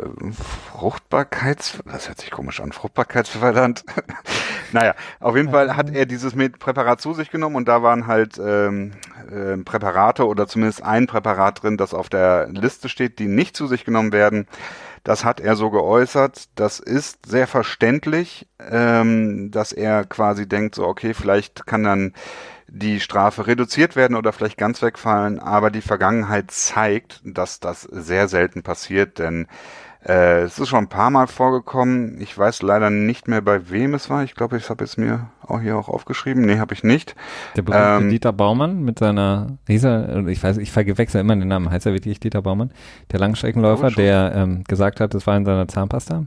Speaker 2: Fruchtbarkeits, das hört sich komisch an, Fruchtbarkeitsfördernd. naja, auf jeden Fall hat er dieses Präparat zu sich genommen und da waren halt ähm, äh, Präparate oder zumindest ein Präparat drin, das auf der Liste steht, die nicht zu sich genommen werden. Das hat er so geäußert. Das ist sehr verständlich, ähm, dass er quasi denkt, so, okay, vielleicht kann dann die Strafe reduziert werden oder vielleicht ganz wegfallen, aber die Vergangenheit zeigt, dass das sehr selten passiert, denn äh, es ist schon ein paar Mal vorgekommen. Ich weiß leider nicht mehr, bei wem es war. Ich glaube, ich habe es mir auch hier auch aufgeschrieben. Nee, habe ich nicht.
Speaker 1: Der berühmte
Speaker 2: Ähm,
Speaker 1: Dieter Baumann mit seiner Riesa, ich weiß, ich verwechsel immer den Namen, heißt er wirklich Dieter Baumann? Der Langstreckenläufer, der ähm, gesagt hat, das war in seiner Zahnpasta.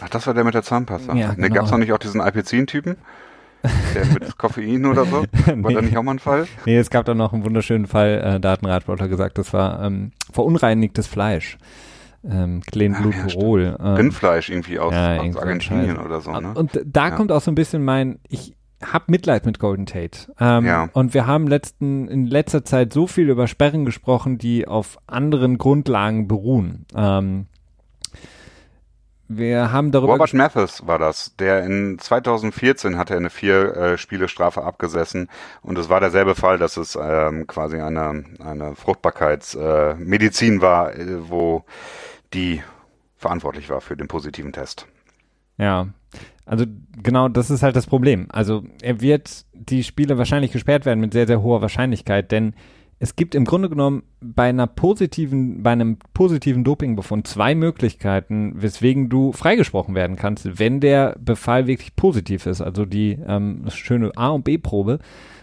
Speaker 2: Ach, das war der mit der Zahnpasta.
Speaker 1: Ja,
Speaker 2: Ne,
Speaker 1: genau.
Speaker 2: gab's noch nicht auch diesen Alpezin-Typen? Der mit Koffein oder so? War
Speaker 1: Nee.
Speaker 2: da nicht auch mal ein Fall?
Speaker 1: Nee, es gab da noch einen wunderschönen Fall, äh, da hat ein Radsportler gesagt, das war ähm, verunreinigtes Fleisch. Ähm,
Speaker 2: Ah,
Speaker 1: Glenbuterol. ähm,
Speaker 2: Rindfleisch irgendwie aus,
Speaker 1: ja,
Speaker 2: aus Argentinien oder so, ne?
Speaker 1: Und da
Speaker 2: Ja.
Speaker 1: kommt auch so ein bisschen mein, ich hab Mitleid mit Golden Tate. Ähm,
Speaker 2: Ja.
Speaker 1: Und wir haben letzten, in letzter Zeit so viel über Sperren gesprochen, die auf anderen Grundlagen beruhen. Ähm, wir haben darüber.
Speaker 2: Robert Mathis war das, der in 2014 hatte eine vier äh, Spiele Strafe abgesessen und es war derselbe Fall, dass es ähm, quasi eine, eine Fruchtbarkeitsmedizin äh, war, äh, wo die verantwortlich war für den positiven Test.
Speaker 1: Ja, also genau, das ist halt das Problem. Also er wird die Spiele wahrscheinlich gesperrt werden mit sehr, sehr hoher Wahrscheinlichkeit, denn es gibt im Grunde genommen bei einer positiven, bei einem positiven Dopingbefund zwei Möglichkeiten, weswegen du freigesprochen werden kannst, wenn der Befall wirklich positiv ist. Also die ähm, schöne A- und B-Probe.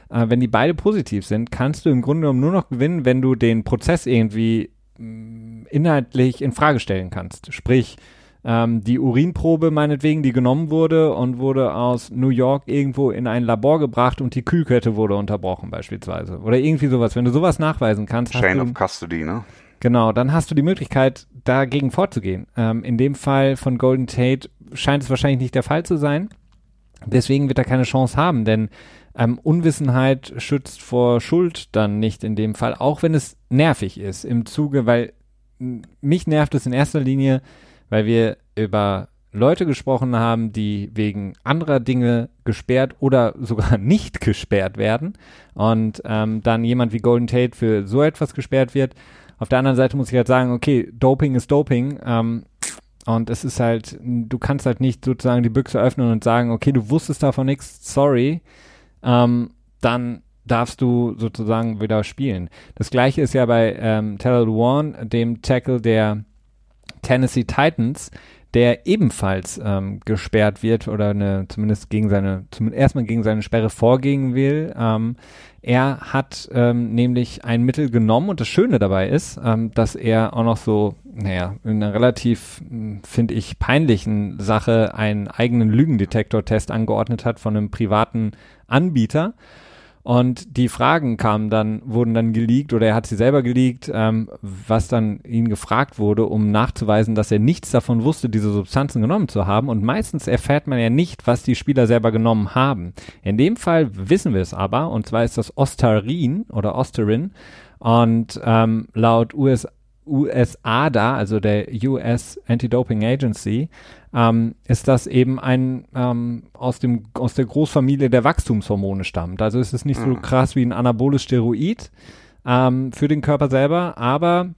Speaker 1: Äh, wenn die beide positiv sind, kannst du im Grunde genommen nur noch gewinnen, wenn du den Prozess irgendwie inhaltlich in Frage stellen kannst. Sprich, ähm, die Urinprobe meinetwegen, die genommen wurde und wurde aus New York irgendwo in ein Labor gebracht und die Kühlkette wurde unterbrochen beispielsweise. Oder irgendwie sowas. Wenn du sowas nachweisen kannst.
Speaker 2: Chain of Custody, ne?
Speaker 1: Genau, dann hast du die Möglichkeit, dagegen vorzugehen. Ähm, in dem Fall von Golden Tate scheint es wahrscheinlich nicht der Fall zu sein. Deswegen wird er keine Chance haben, denn ähm, Unwissenheit schützt vor Schuld dann nicht in dem Fall, auch wenn es nervig ist im Zuge, weil mich nervt es in erster Linie, weil wir über Leute gesprochen haben, die wegen anderer Dinge gesperrt oder sogar nicht gesperrt werden und ähm, dann jemand wie Golden Tate für so etwas gesperrt wird. Auf der anderen Seite muss ich halt sagen, okay, Doping ist Doping ähm, und es ist halt, du kannst halt nicht sozusagen die Büchse öffnen und sagen, okay, du wusstest davon nichts, sorry, ähm, dann darfst du sozusagen wieder spielen. Das gleiche ist ja bei ähm, Taylor Lewan, dem Tackle der Tennessee Titans, der ebenfalls ähm, gesperrt wird oder eine, zumindest gegen seine, zumindest erstmal gegen seine Sperre vorgehen will. Ähm, er hat ähm, nämlich ein Mittel genommen und das Schöne dabei ist, ähm, dass er auch noch so, naja, in einer relativ, finde ich, peinlichen Sache einen eigenen Lügendetektor-Test angeordnet hat von einem privaten Anbieter und die Fragen kamen dann, wurden dann geleakt oder er hat sie selber geleakt, ähm, was dann ihn gefragt wurde, um nachzuweisen, dass er nichts davon wusste, diese Substanzen genommen zu haben. Und meistens erfährt man ja nicht, was die Spieler selber genommen haben. In dem Fall wissen wir es aber, und zwar ist das Ostarin oder Osterin. Und ähm, laut US USA da, also der US Anti-Doping Agency, ähm, ist das eben ein ähm, aus dem aus der Großfamilie der Wachstumshormone stammt. Also ist es nicht so mhm. krass wie ein anaboles Steroid ähm, für den Körper selber, aber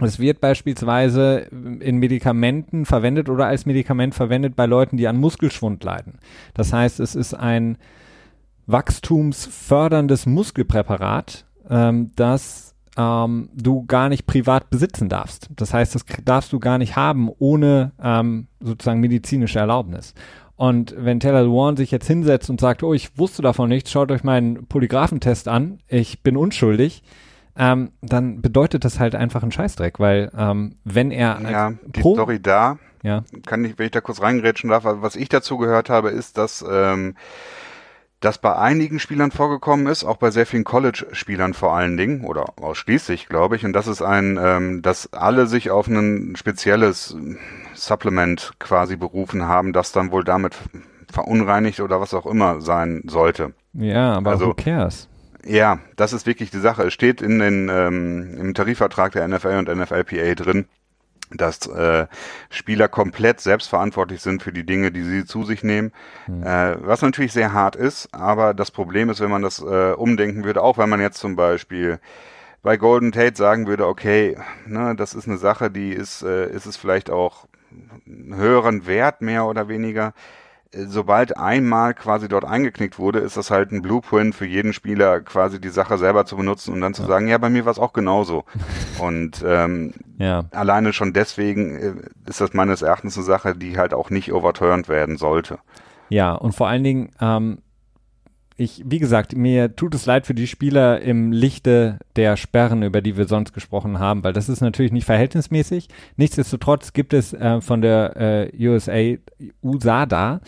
Speaker 1: es wird beispielsweise in Medikamenten verwendet oder als Medikament verwendet bei Leuten, die an Muskelschwund leiden. Das heißt, es ist ein wachstumsförderndes Muskelpräparat, ähm, das ähm, du gar nicht privat besitzen darfst. Das heißt, das darfst du gar nicht haben ohne ähm, sozusagen medizinische Erlaubnis. Und wenn Taylor Lewan sich jetzt hinsetzt und sagt, oh, ich wusste davon nichts, schaut euch meinen Polygraphentest an, ich bin unschuldig, ähm, dann bedeutet das halt einfach ein Scheißdreck, weil ähm, wenn er
Speaker 2: ja die Pro Story da, ja. kann ich, wenn ich da kurz reingrätschen darf, was ich dazu gehört habe, ist, dass ähm, das bei einigen Spielern vorgekommen ist, auch bei sehr vielen College-Spielern vor allen Dingen oder ausschließlich, glaube ich. Und das ist ein, ähm, dass alle sich auf ein spezielles Supplement quasi berufen haben, das dann wohl damit verunreinigt oder was auch immer sein sollte.
Speaker 1: Ja, aber also, who cares?
Speaker 2: Ja, das ist wirklich die Sache. Es steht in den, ähm, im Tarifvertrag der NFL und NFLPA drin, dass äh, Spieler komplett selbstverantwortlich sind für die Dinge, die sie zu sich nehmen, mhm. äh, was natürlich sehr hart ist, aber das Problem ist, wenn man das äh, umdenken würde, auch wenn man jetzt zum Beispiel bei Golden Tate sagen würde, okay, ne, das ist eine Sache, die ist, äh, ist es vielleicht auch einen höheren Wert mehr oder weniger, sobald einmal quasi dort eingeknickt wurde, ist das halt ein Blueprint für jeden Spieler, quasi die Sache selber zu benutzen und dann zu ja. sagen, ja, bei mir war es auch genauso. und ähm, ja. alleine schon deswegen äh, ist das meines Erachtens eine Sache, die halt auch nicht overturned werden sollte.
Speaker 1: Ja, und vor allen Dingen, ähm, ich, wie gesagt, mir tut es leid für die Spieler im Lichte der Sperren, über die wir sonst gesprochen haben, weil das ist natürlich nicht verhältnismäßig. Nichtsdestotrotz gibt es äh, von der äh, USA, USADA,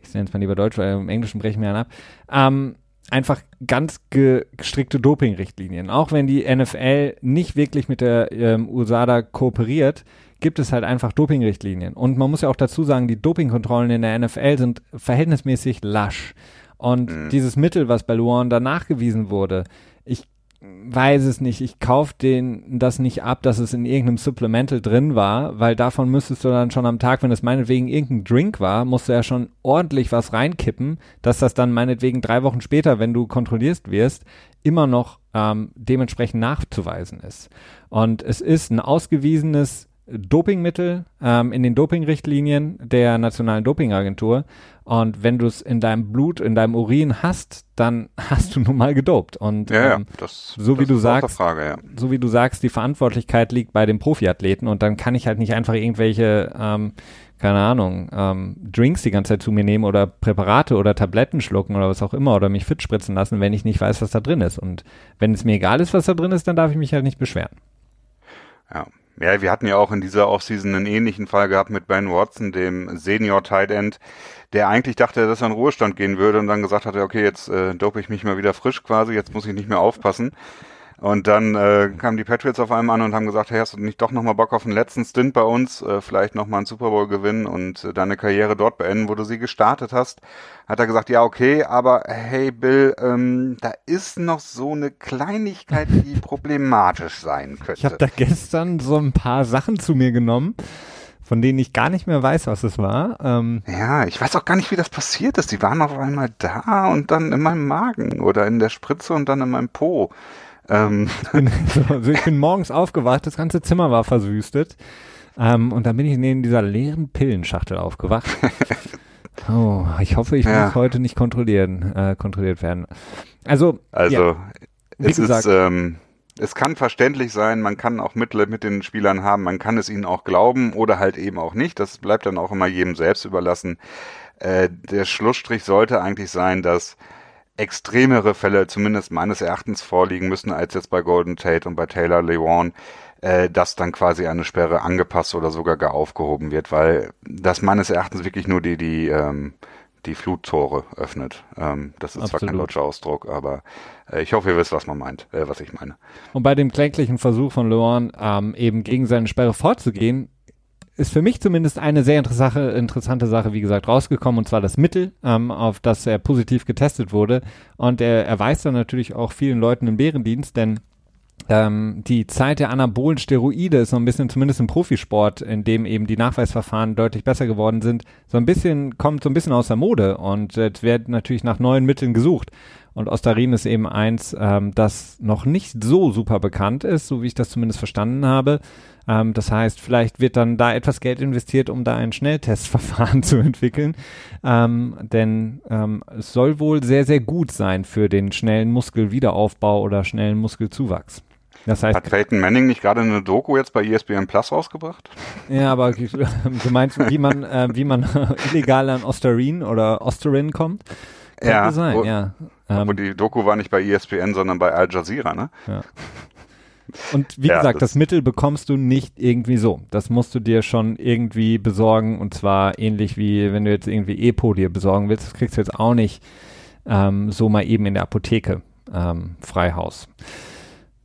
Speaker 1: ich nenne es mal lieber Deutsch, weil im Englischen brechen wir ab, ähm, einfach ganz gestrickte Doping-Richtlinien. Auch wenn die NFL nicht wirklich mit der ähm, USADA kooperiert, gibt es halt einfach Doping-Richtlinien. Und man muss ja auch dazu sagen, die Dopingkontrollen in der NFL sind verhältnismäßig lasch. Und mhm. dieses Mittel, was bei Luan da nachgewiesen wurde, ich weiß es nicht. Ich kaufe den das nicht ab, dass es in irgendeinem Supplemental drin war, weil davon müsstest du dann schon am Tag, wenn es meinetwegen irgendein Drink war, musst du ja schon ordentlich was reinkippen, dass das dann meinetwegen drei Wochen später, wenn du kontrollierst wirst, immer noch ähm, dementsprechend nachzuweisen ist. Und es ist ein ausgewiesenes Dopingmittel ähm, in den Dopingrichtlinien der Nationalen Dopingagentur. Und wenn du es in deinem Blut, in deinem Urin hast, dann hast du nun mal gedopt. Und
Speaker 2: ja,
Speaker 1: ähm,
Speaker 2: das,
Speaker 1: so
Speaker 2: das
Speaker 1: wie du sagst,
Speaker 2: Frage, ja.
Speaker 1: so wie du sagst, die Verantwortlichkeit liegt bei den Profiathleten und dann kann ich halt nicht einfach irgendwelche, ähm, keine Ahnung, ähm, Drinks die ganze Zeit zu mir nehmen oder Präparate oder Tabletten schlucken oder was auch immer oder mich fit spritzen lassen, wenn ich nicht weiß, was da drin ist. Und wenn es mir egal ist, was da drin ist, dann darf ich mich halt nicht beschweren.
Speaker 2: Ja. Ja, wir hatten ja auch in dieser Offseason einen ähnlichen Fall gehabt mit Ben Watson, dem Senior Tight End, der eigentlich dachte, dass er in Ruhestand gehen würde und dann gesagt hatte, okay, jetzt äh, dope ich mich mal wieder frisch quasi, jetzt muss ich nicht mehr aufpassen. Und dann äh, kamen die Patriots auf einmal an und haben gesagt, hey, hast du nicht doch nochmal Bock auf einen letzten Stint bei uns, äh, vielleicht nochmal einen Super Bowl gewinnen und äh, deine Karriere dort beenden, wo du sie gestartet hast? Hat er gesagt, ja, okay, aber hey Bill, ähm, da ist noch so eine Kleinigkeit, die problematisch sein könnte.
Speaker 1: Ich habe da gestern so ein paar Sachen zu mir genommen, von denen ich gar nicht mehr weiß, was es war. Ähm,
Speaker 2: Ja, ich weiß auch gar nicht, wie das passiert ist. Die waren auf einmal da und dann in meinem Magen oder in der Spritze und dann in meinem Po. Ähm,
Speaker 1: bin, so, also ich bin morgens aufgewacht, das ganze Zimmer war versüstet. Ähm, und dann bin ich neben dieser leeren Pillenschachtel aufgewacht. Oh, ich hoffe, ich
Speaker 2: Ja.
Speaker 1: muss heute nicht kontrollieren, äh, kontrolliert werden. Also,
Speaker 2: also
Speaker 1: ja,
Speaker 2: es
Speaker 1: gesagt.
Speaker 2: ist, ähm, es kann verständlich sein, man kann auch Mittel mit den Spielern haben, man kann es ihnen auch glauben oder halt eben auch nicht. Das bleibt dann auch immer jedem selbst überlassen. Äh, der Schlussstrich sollte eigentlich sein, dass extremere Fälle zumindest meines Erachtens vorliegen müssen als jetzt bei Golden Tate und bei Taylor Lewan, äh, dass dann quasi eine Sperre angepasst oder sogar gar aufgehoben wird, weil das meines Erachtens wirklich nur die die ähm, die Fluttore öffnet. Ähm, das ist zwar kein
Speaker 1: Absolut.
Speaker 2: deutscher Ausdruck, aber äh, ich hoffe, ihr wisst, was man meint, äh, was ich meine.
Speaker 1: Und bei dem kläglichen Versuch von Leon, ähm, eben gegen seine Sperre vorzugehen, ist für mich zumindest eine sehr interessante, Sache, wie gesagt, rausgekommen, und zwar das Mittel, ähm, auf das er positiv getestet wurde. Und er erweist dann natürlich auch vielen Leuten den Bärendienst, denn ähm, die Zeit der anabolen Steroide ist so ein bisschen, zumindest im Profisport, in dem eben die Nachweisverfahren deutlich besser geworden sind, so ein bisschen, kommt so ein bisschen aus der Mode und es wird natürlich nach neuen Mitteln gesucht. Und Ostarin ist eben eins, ähm, das noch nicht so super bekannt ist, so wie ich das zumindest verstanden habe. Ähm, das heißt, vielleicht wird dann da etwas Geld investiert, um da ein Schnelltestverfahren zu entwickeln. Ähm, denn ähm, es soll wohl sehr, sehr gut sein für den schnellen Muskelwiederaufbau oder schnellen Muskelzuwachs. Das heißt,
Speaker 2: Hat Peyton Manning nicht gerade eine Doku jetzt bei ESPN Plus rausgebracht?
Speaker 1: ja, aber du meinst, wie man, äh, wie man illegal an Osterin oder Osterin kommt? Könnte
Speaker 2: Ja,
Speaker 1: sein, ja.
Speaker 2: Aber
Speaker 1: Ähm,
Speaker 2: die Doku war nicht bei ESPN, sondern bei Al Jazeera, ne?
Speaker 1: Und wie
Speaker 2: Ja,
Speaker 1: gesagt, das,
Speaker 2: das-
Speaker 1: Mittel bekommst du nicht irgendwie so. Das musst du dir schon irgendwie besorgen und zwar ähnlich wie wenn du jetzt irgendwie Epo dir besorgen willst. Das kriegst du jetzt auch nicht ähm, so mal eben in der Apotheke ähm, Freihaus.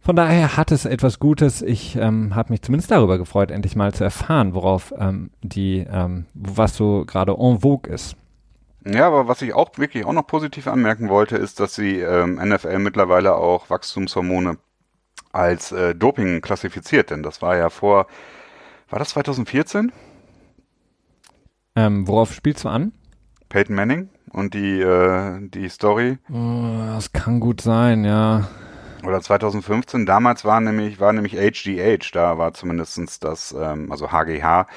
Speaker 1: Von daher hat es etwas Gutes. Ich ähm, habe mich zumindest darüber gefreut, endlich mal zu erfahren, worauf ähm, die, ähm, was so gerade en vogue ist.
Speaker 2: Ja, aber was ich auch wirklich auch noch positiv anmerken wollte, ist, dass die ähm, NFL mittlerweile auch Wachstumshormone als äh, Doping klassifiziert, denn das war ja vor, war das 2014?
Speaker 1: Ähm, worauf spielst du an?
Speaker 2: Peyton Manning und die, äh, die Story
Speaker 1: Oh, das kann gut sein, ja.
Speaker 2: Oder 2015, damals war nämlich, war nämlich HGH, da war zumindestens das, ähm, also HGH,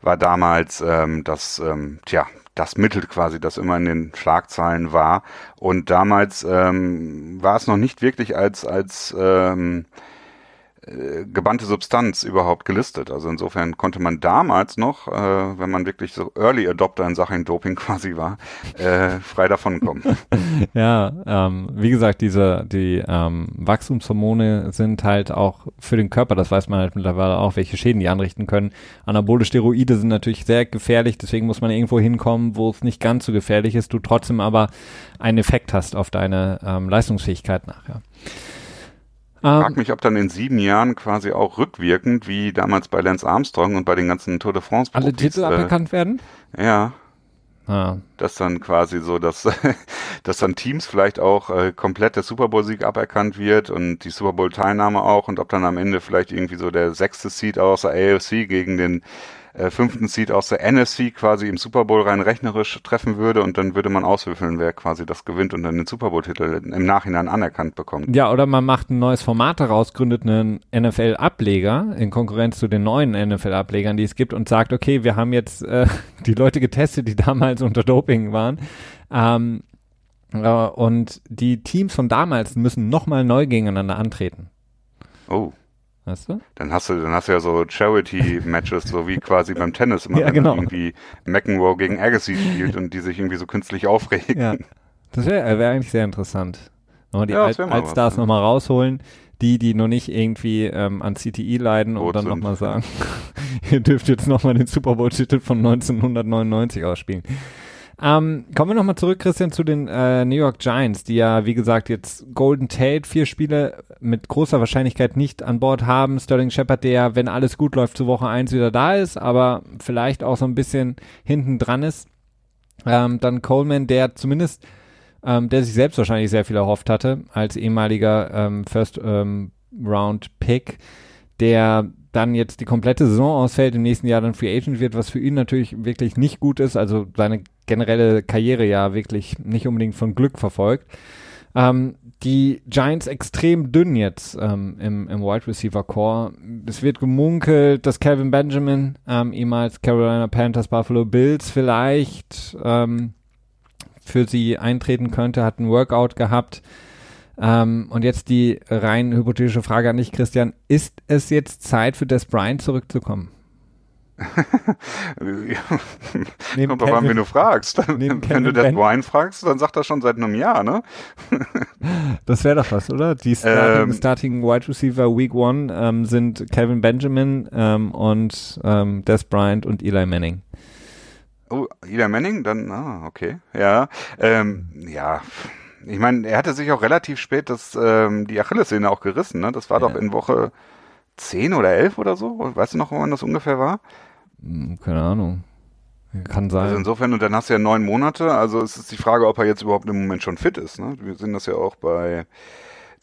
Speaker 2: war damals ähm, das, ähm, tja, das Mittel quasi, das immer in den Schlagzeilen war. Und damals ähm, war es noch nicht wirklich als, als ähm, äh, gebannte Substanz überhaupt gelistet. Also insofern konnte man damals noch, äh, wenn man wirklich so Early Adopter in Sachen Doping quasi war, äh, frei davon kommen.
Speaker 1: Ja, ähm, wie gesagt, diese, die ähm, Wachstumshormone sind halt auch für den Körper, das weiß man halt mittlerweile auch, welche Schäden die anrichten können. Anabole Steroide sind natürlich sehr gefährlich, deswegen muss man irgendwo hinkommen, wo es nicht ganz so gefährlich ist, du trotzdem aber einen Effekt hast auf deine ähm, Leistungsfähigkeit nachher.
Speaker 2: frag
Speaker 1: Ähm,
Speaker 2: mich, ob dann in sieben Jahren quasi auch rückwirkend, wie damals bei Lance Armstrong und bei den ganzen Tour de France
Speaker 1: alle Titel aberkannt werden?
Speaker 2: Äh, ja, Ah. Dass dann quasi so, dass, dass dann Teams vielleicht auch äh, komplett der Super Bowl-Sieg aberkannt wird und die Super Bowl-Teilnahme auch und ob dann am Ende vielleicht irgendwie so der sechste Seed aus der AFC gegen den äh, fünften Seed aus der NFC quasi im Super Bowl rein rechnerisch treffen würde und dann würde man auswürfeln, wer quasi das gewinnt und dann den Super Bowl-Titel im Nachhinein anerkannt bekommt.
Speaker 1: Ja, oder man macht ein neues Format daraus, gründet einen NFL-Ableger in Konkurrenz zu den neuen NFL-Ablegern, die es gibt und sagt, okay, wir haben jetzt äh, die Leute getestet, die damals unter Doping waren. Ähm, äh, und die Teams von damals müssen nochmal neu gegeneinander antreten.
Speaker 2: Oh. Weißt du? Dann hast du, dann hast du ja so Charity-Matches, so wie quasi beim Tennis immer, ja, genau. irgendwie McEnroe gegen Agassi spielt und die sich irgendwie so künstlich aufregen. Ja.
Speaker 1: Das wäre wär eigentlich sehr interessant. Nochmal die ja, Al Altstars nochmal rausholen, die, die noch nicht irgendwie ähm, an CTI leiden und dann nochmal sagen, ihr dürft jetzt nochmal den Super Bowl-Titel von 1999 ausspielen. Ähm, kommen wir nochmal zurück, Christian, zu den äh, New York Giants, die ja, wie gesagt, jetzt Golden Tate vier Spiele mit großer Wahrscheinlichkeit nicht an Bord haben. Sterling Shepard, der, wenn alles gut läuft, zu Woche eins wieder da ist, aber vielleicht auch so ein bisschen hinten dran ist. Ähm, dann Coleman, der zumindest, ähm, der sich selbst wahrscheinlich sehr viel erhofft hatte, als ehemaliger ähm, First ähm, Round Pick, der dann jetzt die komplette Saison ausfällt, im nächsten Jahr dann Free Agent wird, was für ihn natürlich wirklich nicht gut ist, also seine generelle Karriere ja wirklich nicht unbedingt von Glück verfolgt. Ähm, die Giants extrem dünn jetzt ähm, im, im Wide Receiver Core. Es wird gemunkelt, dass Calvin Benjamin, ähm, ehemals Carolina Panthers, Buffalo Bills, vielleicht ähm, für sie eintreten könnte, hat ein Workout gehabt. Ähm, und jetzt die rein hypothetische Frage an dich, Christian. Ist es jetzt Zeit für Des Bryant zurückzukommen?
Speaker 2: Kommt drauf an, wen du fragst. Wenn du Des Bryant fragst, dann sagt er schon seit einem Jahr, ne?
Speaker 1: das wäre doch was, oder? Die Starting, ähm, Starting Wide Receiver Week One ähm, sind Kevin Benjamin ähm, und ähm, Des Bryant und Eli Manning.
Speaker 2: Oh, Eli Manning? Dann, ah, okay. Ja, ähm, ja ich meine, er hatte sich auch relativ spät das, ähm, die Achillessehne auch gerissen, ne? Das war ja. doch in Woche 10 oder 11 oder so. Weißt du noch, wann das ungefähr war?
Speaker 1: Hm, keine Ahnung. Kann sein.
Speaker 2: Also insofern, und dann hast du ja neun Monate, also es ist die Frage, ob er jetzt überhaupt im Moment schon fit ist. Ne? Wir sehen das ja auch bei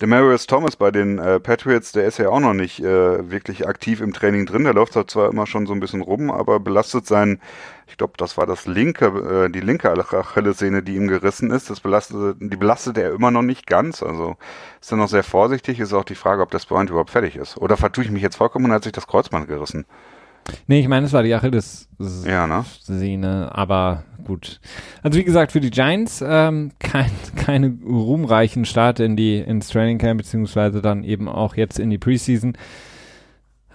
Speaker 2: Demarius Thomas bei den äh, Patriots, der ist ja auch noch nicht äh, wirklich aktiv im Training drin. Der läuft zwar immer schon so ein bisschen rum, aber belastet sein, ich glaube, das war das linke, äh, die linke Achillessehne, die ihm gerissen ist. Das belastet, die belastet er immer noch nicht ganz. Also ist er noch sehr vorsichtig. Ist auch die Frage, ob das Point überhaupt fertig ist. Oder vertue ich mich jetzt vollkommen und hat sich das Kreuzband gerissen?
Speaker 1: Nee, ich meine, es war die Achilles-Sehne, ja, ne? aber gut. Also wie gesagt, für die Giants ähm, kein, keine ruhmreichen Start in die ins Training Camp beziehungsweise dann eben auch jetzt in die Preseason,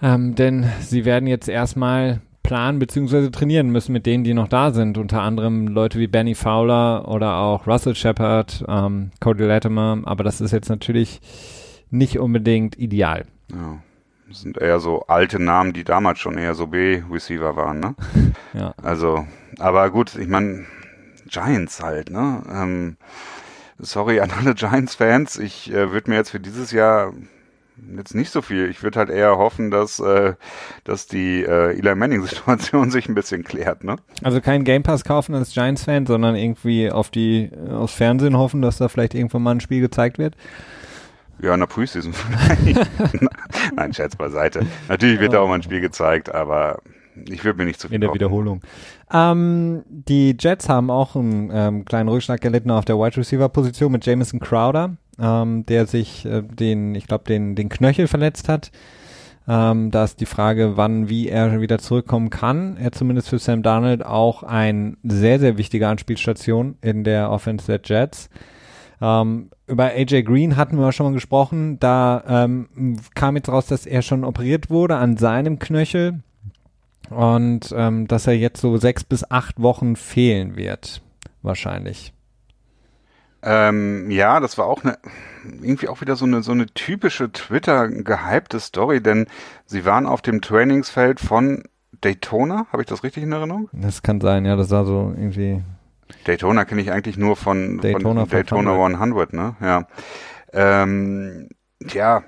Speaker 1: ähm, denn sie werden jetzt erstmal planen beziehungsweise trainieren müssen mit denen, die noch da sind. Unter anderem Leute wie Benny Fowler oder auch Russell Shepard, ähm, Cody Latimer, aber das ist jetzt natürlich nicht unbedingt ideal.
Speaker 2: Ja. Das sind eher so alte Namen, die damals schon eher so B-Receiver waren, ne? ja. Also, aber gut, ich meine, Giants halt, ne? Ähm, sorry an alle Giants-Fans, ich äh, würde mir jetzt für dieses Jahr jetzt nicht so viel. Ich würde halt eher hoffen, dass, äh, dass die äh, Eli Manning-Situation sich ein bisschen klärt, ne?
Speaker 1: Also kein Game Pass kaufen als Giants-Fan, sondern irgendwie auf die aufs Fernsehen hoffen, dass da vielleicht irgendwann mal ein Spiel gezeigt wird.
Speaker 2: Ja, in der Preseason vielleicht. Nein, Scherz beiseite. Natürlich wird da auch mal ein Spiel gezeigt, aber ich würde mir nicht zu viel
Speaker 1: In der Wiederholung. Ähm, die Jets haben auch einen ähm, kleinen Rückschlag gelitten auf der Wide Receiver Position mit Jamison Crowder, ähm, der sich äh, den, ich glaube, den, den Knöchel verletzt hat. Ähm, da ist die Frage, wann, wie er wieder zurückkommen kann. Er zumindest für Sam Darnold auch ein sehr, sehr wichtige Anspielstation in der Offense der Jets. Ähm, über AJ Green hatten wir schon mal gesprochen. Da ähm, kam jetzt raus, dass er schon operiert wurde an seinem Knöchel und ähm, dass er jetzt so sechs bis acht Wochen fehlen wird, wahrscheinlich.
Speaker 2: Ähm, ja, das war auch eine irgendwie auch wieder so eine so eine typische Twitter gehypte Story, denn sie waren auf dem Trainingsfeld von Daytona, habe ich das richtig in Erinnerung?
Speaker 1: Das kann sein, ja, das war so irgendwie
Speaker 2: Daytona kenne ich eigentlich nur von Daytona, von Daytona 100, ne? Ja. Ähm, ja,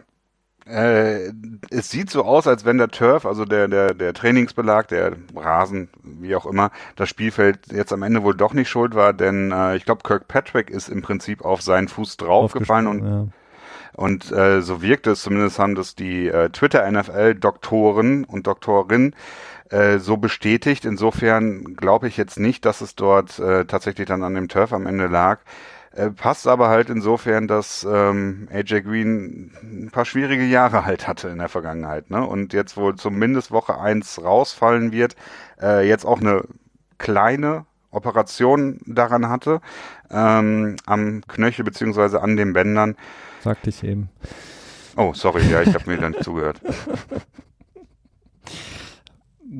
Speaker 2: Äh, es sieht so aus, als wenn der Turf, also der, der, der Trainingsbelag, der Rasen, wie auch immer, das Spielfeld jetzt am Ende wohl doch nicht schuld war, denn äh, ich glaube, Kirkpatrick ist im Prinzip auf seinen Fuß draufgefallen und ja. Und äh, so wirkt es, zumindest haben das die äh, Twitter-NFL-Doktoren und Doktorinnen äh, so bestätigt. Insofern glaube ich jetzt nicht, dass es dort äh, tatsächlich dann an dem Turf am Ende lag. Äh, passt aber halt insofern, dass ähm, AJ Green ein paar schwierige Jahre halt hatte in der Vergangenheit, ne? Und jetzt wohl zumindest Woche eins rausfallen wird, äh, jetzt auch eine kleine Operation daran hatte, ähm, am Knöchel beziehungsweise an den Bändern.
Speaker 1: Sagte ich eben.
Speaker 2: Oh, sorry, ja, ich habe mir dann zugehört.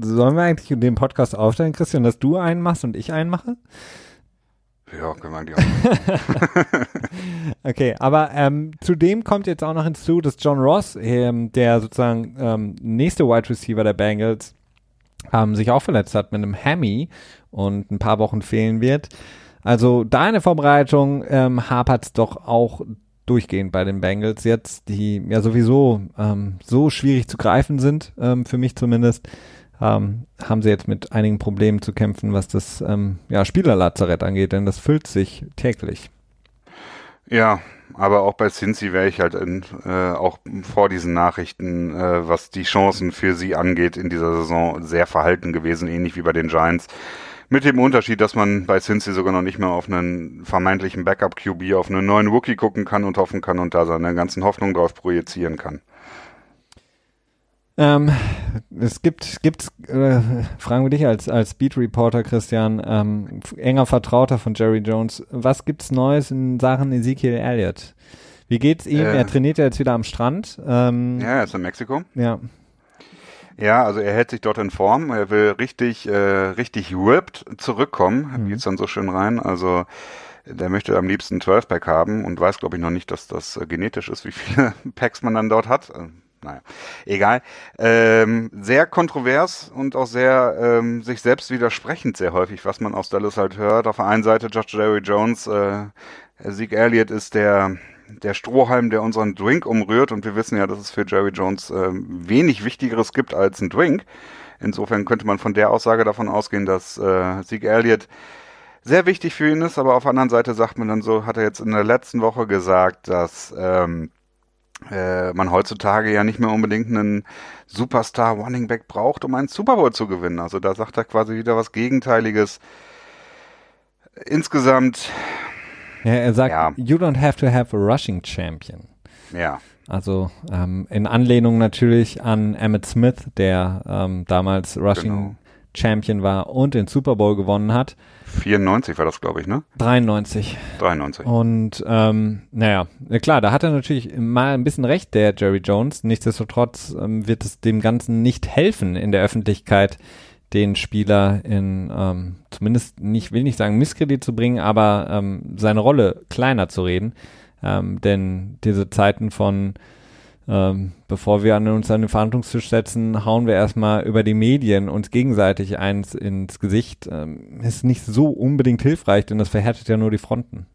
Speaker 1: Sollen wir eigentlich den Podcast aufstellen, Christian, dass du einen machst und ich einen mache?
Speaker 2: Ja, können wir eigentlich auch.
Speaker 1: okay, aber ähm, zudem kommt jetzt auch noch hinzu, dass John Ross, ähm, der sozusagen ähm, nächste Wide Receiver der Bengals, ähm, sich auch verletzt hat mit einem Hammy und ein paar Wochen fehlen wird. Also deine Vorbereitung ähm, hapert es doch auch durchgehend bei den Bengals jetzt, die ja sowieso ähm, so schwierig zu greifen sind, ähm, für mich zumindest ähm, haben sie jetzt mit einigen Problemen zu kämpfen, was das ähm, ja, Spielerlazarett angeht, denn das füllt sich täglich.
Speaker 2: Ja, aber auch bei Cincy wäre ich halt in, äh, auch vor diesen Nachrichten, äh, was die Chancen für sie angeht, in dieser Saison sehr verhalten gewesen, ähnlich wie bei den Giants. Mit dem Unterschied, dass man bei Cincy sogar noch nicht mehr auf einen vermeintlichen Backup-QB, auf einen neuen Rookie gucken kann und hoffen kann und da seine ganzen Hoffnungen drauf projizieren kann.
Speaker 1: Ähm, es gibt, gibt's, äh, fragen wir dich als, als Beat Reporter, Christian, ähm, enger Vertrauter von Jerry Jones. Was gibt's Neues in Sachen Ezekiel Elliott? Wie geht's ihm? Äh, er trainiert ja jetzt wieder am Strand.
Speaker 2: Ähm, ja, er ist in Mexiko.
Speaker 1: Ja.
Speaker 2: Ja, also er hält sich dort in Form. Er will richtig, äh, richtig ripped zurückkommen. Mhm. Geht's dann so schön rein. Also, der möchte am liebsten 12 Pack haben und weiß, glaube ich, noch nicht, dass das äh, genetisch ist, wie viele Packs man dann dort hat naja, egal. Ähm, sehr kontrovers und auch sehr ähm, sich selbst widersprechend sehr häufig, was man aus Dallas halt hört. Auf der einen Seite Josh Jerry Jones, äh, Sieg Elliott ist der der Strohhalm, der unseren Drink umrührt und wir wissen ja, dass es für Jerry Jones äh, wenig Wichtigeres gibt als ein Drink. Insofern könnte man von der Aussage davon ausgehen, dass äh, Sieg Elliott sehr wichtig für ihn ist, aber auf der anderen Seite sagt man dann so, hat er jetzt in der letzten Woche gesagt, dass ähm, äh, man heutzutage ja nicht mehr unbedingt einen Superstar Running Back braucht, um einen Super Bowl zu gewinnen. Also da sagt er quasi wieder was Gegenteiliges. Insgesamt.
Speaker 1: Ja, er sagt, ja. you don't have to have a rushing champion.
Speaker 2: Ja.
Speaker 1: Also ähm, in Anlehnung natürlich an Emmett Smith, der ähm, damals Rushing genau. Champion war und den Super Bowl gewonnen hat.
Speaker 2: 94 war das, glaube ich, ne?
Speaker 1: 93.
Speaker 2: 93.
Speaker 1: Und ähm, naja, klar, da hat er natürlich mal ein bisschen recht, der Jerry Jones. Nichtsdestotrotz ähm, wird es dem Ganzen nicht helfen, in der Öffentlichkeit den Spieler in ähm, zumindest nicht, will nicht sagen Misskredit zu bringen, aber ähm, seine Rolle kleiner zu reden. Ähm, denn diese Zeiten von ähm, bevor wir an uns an den Verhandlungstisch setzen, hauen wir erstmal über die Medien uns gegenseitig eins ins Gesicht. Ähm, ist nicht so unbedingt hilfreich, denn das verhärtet ja nur die Fronten.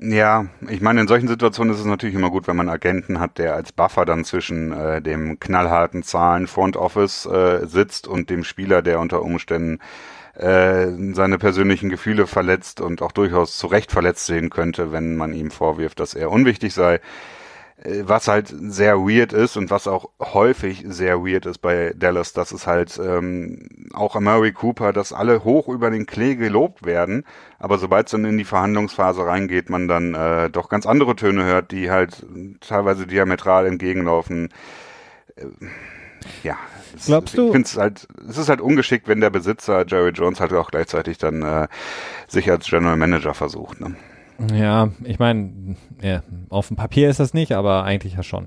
Speaker 2: Ja, ich meine, in solchen Situationen ist es natürlich immer gut, wenn man Agenten hat, der als Buffer dann zwischen äh, dem knallharten Zahlen Front Office äh, sitzt und dem Spieler, der unter Umständen äh, seine persönlichen Gefühle verletzt und auch durchaus zu Recht verletzt sehen könnte, wenn man ihm vorwirft, dass er unwichtig sei. Was halt sehr weird ist und was auch häufig sehr weird ist bei Dallas, dass es halt ähm, auch Murray Cooper, dass alle hoch über den Klee gelobt werden, aber sobald es dann in die Verhandlungsphase reingeht, man dann äh, doch ganz andere Töne hört, die halt teilweise diametral entgegenlaufen. Äh, ja,
Speaker 1: es, Glaubst du?
Speaker 2: Ich finde es halt, es ist halt ungeschickt, wenn der Besitzer Jerry Jones halt auch gleichzeitig dann äh, sich als General Manager versucht. Ne?
Speaker 1: Ja, ich meine, ja, auf dem Papier ist das nicht, aber eigentlich ja schon.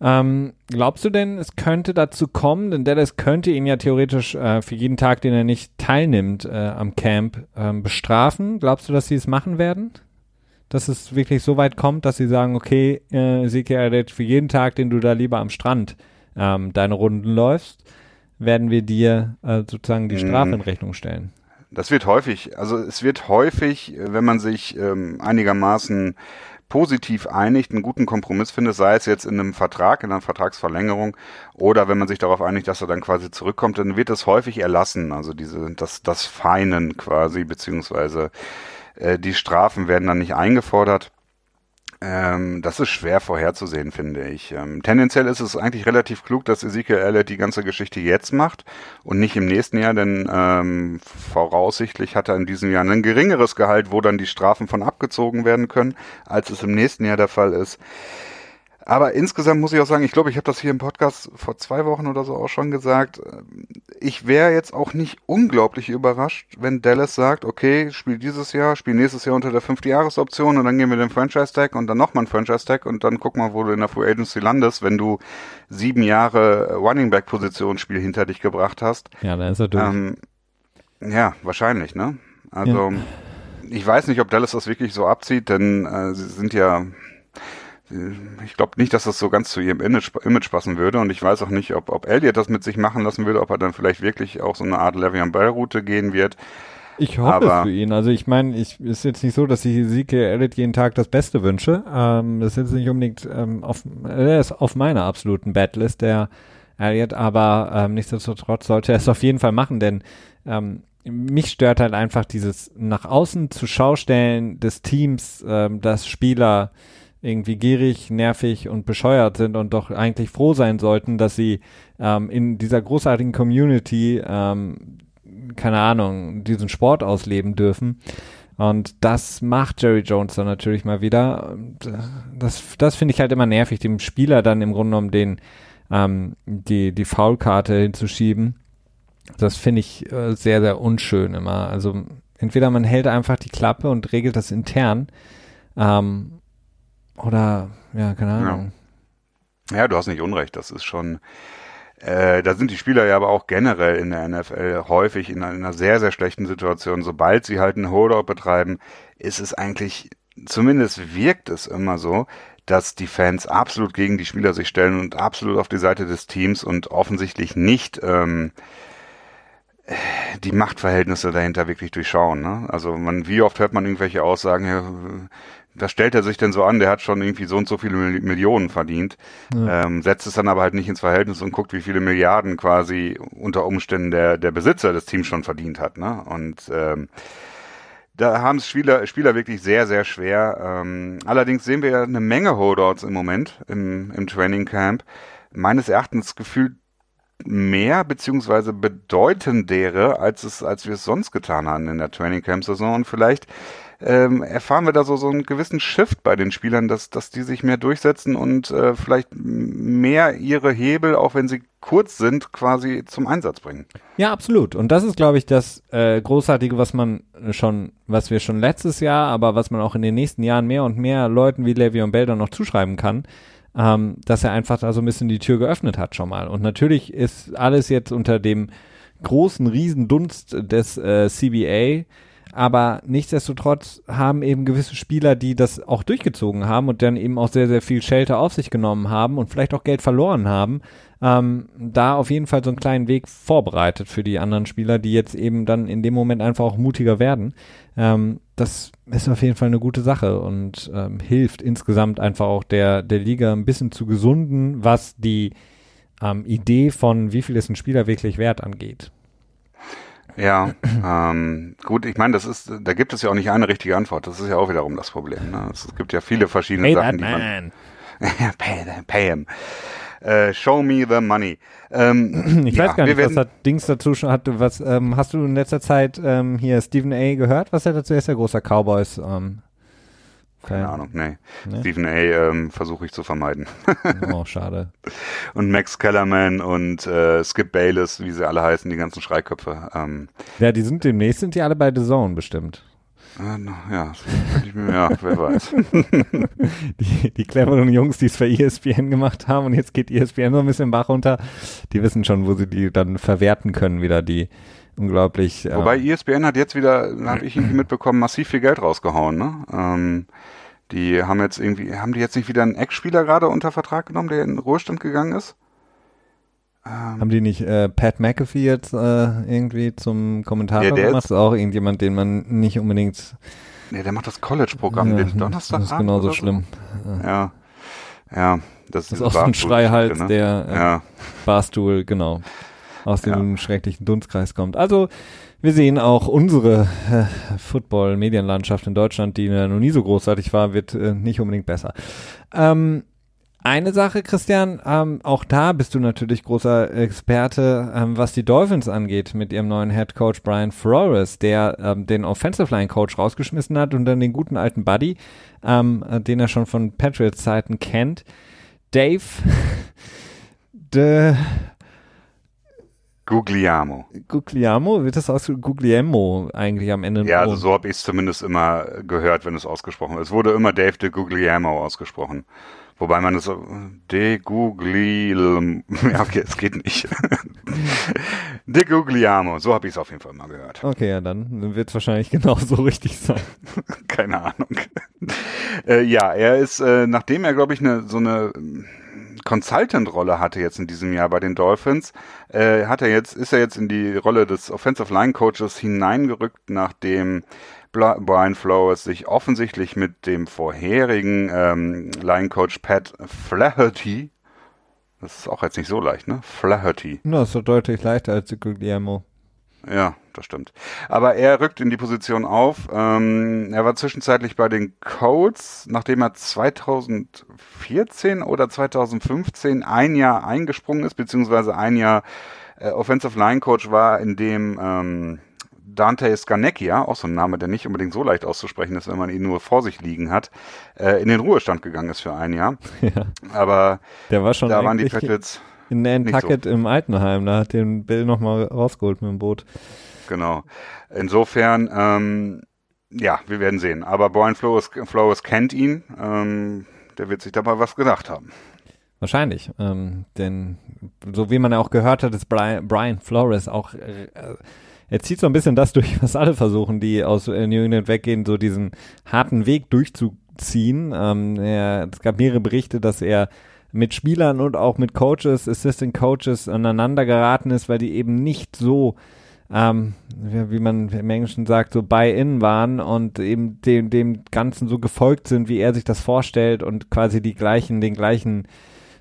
Speaker 1: Ähm, glaubst du denn, es könnte dazu kommen, denn Dallas könnte ihn ja theoretisch äh, für jeden Tag, den er nicht teilnimmt äh, am Camp, ähm, bestrafen? Glaubst du, dass sie es machen werden? Dass es wirklich so weit kommt, dass sie sagen, okay, äh, Ezekiel für jeden Tag, den du da lieber am Strand ähm, deine Runden läufst, werden wir dir äh, sozusagen die Strafe mhm. in Rechnung stellen.
Speaker 2: Das wird häufig, also es wird häufig, wenn man sich ähm, einigermaßen positiv einigt, einen guten Kompromiss findet, sei es jetzt in einem Vertrag, in einer Vertragsverlängerung oder wenn man sich darauf einigt, dass er dann quasi zurückkommt, dann wird es häufig erlassen, also diese, das, das Feinen quasi, beziehungsweise äh, die Strafen werden dann nicht eingefordert. Ähm, das ist schwer vorherzusehen, finde ich. Ähm, tendenziell ist es eigentlich relativ klug, dass Ezekiel Elliott die ganze Geschichte jetzt macht und nicht im nächsten Jahr, denn ähm, voraussichtlich hat er in diesem Jahr ein geringeres Gehalt, wo dann die Strafen von abgezogen werden können, als es im nächsten Jahr der Fall ist. Aber insgesamt muss ich auch sagen, ich glaube, ich habe das hier im Podcast vor zwei Wochen oder so auch schon gesagt. Ich wäre jetzt auch nicht unglaublich überrascht, wenn Dallas sagt, okay, spiel dieses Jahr, spiel nächstes Jahr unter der fünfte Jahresoption und dann gehen wir den Franchise-Tag und dann nochmal ein Franchise-Tag und dann guck mal, wo du in der Free Agency landest, wenn du sieben Jahre Running Back-Positionsspiel hinter dich gebracht hast.
Speaker 1: Ja, dann ist er durch. Ähm,
Speaker 2: ja, wahrscheinlich, ne? Also, ja. ich weiß nicht, ob Dallas das wirklich so abzieht, denn äh, sie sind ja ich glaube nicht, dass das so ganz zu ihrem Image, Image passen würde und ich weiß auch nicht, ob, ob Elliot das mit sich machen lassen würde, ob er dann vielleicht wirklich auch so eine Art Le'Veon Bell Route gehen wird.
Speaker 1: Ich hoffe Aber, es für ihn. Also ich meine, ich ist jetzt nicht so, dass ich Sieke Elliott jeden Tag das Beste wünsche. Ähm, das ist jetzt nicht unbedingt ähm, auf, er ist auf meiner absoluten Badlist, der Elliott, aber ähm, nichtsdestotrotz sollte er es auf jeden Fall machen, denn ähm, mich stört halt einfach dieses nach außen zu Schaustellen des Teams, ähm, dass Spieler irgendwie gierig, nervig und bescheuert sind und doch eigentlich froh sein sollten, dass sie ähm, in dieser großartigen Community, ähm, keine Ahnung, diesen Sport ausleben dürfen. Und das macht Jerry Jones dann natürlich mal wieder. Das, das finde ich halt immer nervig, dem Spieler dann im Grunde genommen den, ähm, die, die Foulkarte hinzuschieben. Das finde ich äh, sehr, sehr unschön immer. Also entweder man hält einfach die Klappe und regelt das intern, ähm, oder, ja, keine Ahnung.
Speaker 2: Ja. ja, du hast nicht Unrecht. Das ist schon, äh, da sind die Spieler ja aber auch generell in der NFL häufig in einer sehr, sehr schlechten Situation. Sobald sie halt einen Holdout betreiben, ist es eigentlich, zumindest wirkt es immer so, dass die Fans absolut gegen die Spieler sich stellen und absolut auf die Seite des Teams und offensichtlich nicht ähm, die Machtverhältnisse dahinter wirklich durchschauen. Ne? Also man, wie oft hört man irgendwelche Aussagen, das stellt er sich denn so an, der hat schon irgendwie so und so viele Millionen verdient, ja. ähm, setzt es dann aber halt nicht ins Verhältnis und guckt, wie viele Milliarden quasi unter Umständen der, der Besitzer des Teams schon verdient hat. Ne? Und ähm, da haben es Spieler, Spieler wirklich sehr, sehr schwer. Ähm, allerdings sehen wir ja eine Menge Holdouts im Moment im, im Training Camp. Meines Erachtens gefühlt mehr beziehungsweise bedeutendere, als es, als wir es sonst getan haben in der Training Camp Saison. Und vielleicht ähm, erfahren wir da so, so einen gewissen Shift bei den Spielern, dass, dass die sich mehr durchsetzen und äh, vielleicht mehr ihre Hebel, auch wenn sie kurz sind, quasi zum Einsatz bringen.
Speaker 1: Ja, absolut. Und das ist, glaube ich, das äh, Großartige, was man schon, was wir schon letztes Jahr, aber was man auch in den nächsten Jahren mehr und mehr Leuten wie Le'Veon Bell dann noch zuschreiben kann, ähm, dass er einfach da so ein bisschen die Tür geöffnet hat schon mal. Und natürlich ist alles jetzt unter dem großen Riesendunst des äh, CBA aber nichtsdestotrotz haben eben gewisse Spieler, die das auch durchgezogen haben und dann eben auch sehr, sehr viel Shelter auf sich genommen haben und vielleicht auch Geld verloren haben, ähm, da auf jeden Fall so einen kleinen Weg vorbereitet für die anderen Spieler, die jetzt eben dann in dem Moment einfach auch mutiger werden. Ähm, das ist auf jeden Fall eine gute Sache und ähm, hilft insgesamt einfach auch der, der Liga ein bisschen zu gesunden, was die ähm, Idee von wie viel ist ein Spieler wirklich wert angeht.
Speaker 2: Ja, ähm, gut, ich meine, das ist, da gibt es ja auch nicht eine richtige Antwort. Das ist ja auch wiederum das Problem. Ne? Es gibt ja viele verschiedene pay Sachen, die man. pay, pay him. Uh, show me the money.
Speaker 1: Ähm, ich ja, weiß gar nicht, was hat Dings dazu schon hat. Was ähm, hast du in letzter Zeit ähm, hier Stephen A. gehört? Was er dazu ist, der großer Cowboys ähm,
Speaker 2: keine Ahnung, nee. nee? Stephen A. Ähm, versuche ich zu vermeiden.
Speaker 1: oh, schade.
Speaker 2: Und Max Kellerman und äh, Skip Bayless, wie sie alle heißen, die ganzen Schreiköpfe. Ähm,
Speaker 1: ja, die sind demnächst sind die alle bei The Zone bestimmt.
Speaker 2: Äh, ja, ja, wer weiß.
Speaker 1: die, die cleveren Jungs, die es für ESPN gemacht haben und jetzt geht ESPN so ein bisschen Bach runter, die wissen schon, wo sie die dann verwerten können, wieder die unglaublich.
Speaker 2: Wobei äh, ESPN hat jetzt wieder, habe ich irgendwie mitbekommen, massiv viel Geld rausgehauen. Ne? Ähm, die haben jetzt irgendwie, haben die jetzt nicht wieder einen Ex-Spieler gerade unter Vertrag genommen, der in den Ruhestand gegangen ist?
Speaker 1: Ähm, haben die nicht äh, Pat McAfee jetzt äh, irgendwie zum Kommentator ja, gemacht? Das ist auch irgendjemand, den man nicht unbedingt
Speaker 2: Nee, der macht das College-Programm
Speaker 1: Ja,
Speaker 2: den Donnerstag.
Speaker 1: das ist genauso schlimm.
Speaker 2: Ja. Ja, das,
Speaker 1: Das ist auch so ein Schreihals,
Speaker 2: ne?
Speaker 1: der äh,
Speaker 2: Ja,
Speaker 1: Barstuhl, genau, aus dem schrecklichen Dunstkreis kommt. Also, wir sehen auch unsere äh, Football-Medienlandschaft in Deutschland, die äh, noch nie so großartig war, wird äh, nicht unbedingt besser. Ähm, eine Sache, Christian, ähm, auch da bist du natürlich großer Experte, ähm, was die Dolphins angeht, mit ihrem neuen Head Coach Brian Flores, der ähm, den Offensive Line Coach rausgeschmissen hat und dann den guten alten Buddy, ähm, äh, den er schon von Patriots Zeiten kennt, Dave de
Speaker 2: Guglielmo.
Speaker 1: Guglielmo, wird das aus Guglielmo eigentlich am Ende?
Speaker 2: Ja, also so habe ich es zumindest immer gehört, wenn es ausgesprochen wird. Es wurde immer Dave de Guglielmo ausgesprochen. Wobei man es so, de Guglielmo, ja okay, es geht nicht. de Guglielmo, so habe ich es auf jeden Fall mal gehört.
Speaker 1: Okay, ja, dann wird es wahrscheinlich genauso richtig sein.
Speaker 2: Keine Ahnung. äh, ja, er ist, äh, nachdem er, glaube ich, eine so eine Consultant-Rolle hatte jetzt in diesem Jahr bei den Dolphins, äh, hat er jetzt, ist er jetzt in die Rolle des Offensive Line Coaches hineingerückt, nachdem Brian Flores sich offensichtlich mit dem vorherigen ähm, Line Coach Pat Flaherty, das ist auch jetzt nicht so leicht, ne? Flaherty.
Speaker 1: Na, ist doch deutlich leichter als Guglielmo.
Speaker 2: Ja, das stimmt. Aber er rückt in die Position auf. Ähm, er war zwischenzeitlich bei den Colts, nachdem er 2014 oder 2015 ein Jahr eingesprungen ist, beziehungsweise ein Jahr äh, Offensive Line Coach war, in dem ähm, Dante Scarnecchia, auch so ein Name, der nicht unbedingt so leicht auszusprechen ist, wenn man ihn nur vor sich liegen hat, äh, in den Ruhestand gegangen ist für ein Jahr.
Speaker 1: Ja,
Speaker 2: Aber
Speaker 1: der war schon
Speaker 2: da waren die Patriots
Speaker 1: in Nantucket im Altenheim. Da hat den Bill nochmal rausgeholt mit dem Boot.
Speaker 2: Genau. Insofern, ähm, ja, wir werden sehen. Aber Brian Flores, Flores kennt ihn. Ähm, der wird sich dabei was gedacht haben.
Speaker 1: Wahrscheinlich. Ähm, denn so wie man ja auch gehört hat, ist Brian, Brian Flores auch, äh, er zieht so ein bisschen das durch, was alle versuchen, die aus äh, New England weggehen, so diesen harten Weg durchzuziehen. Ähm, er, es gab mehrere Berichte, dass er mit Spielern und auch mit Coaches, Assistant Coaches aneinander geraten ist, weil die eben nicht so ähm, wie, man im Englischen sagt, so buy-in waren und eben dem, dem Ganzen so gefolgt sind, wie er sich das vorstellt und quasi die gleichen, den gleichen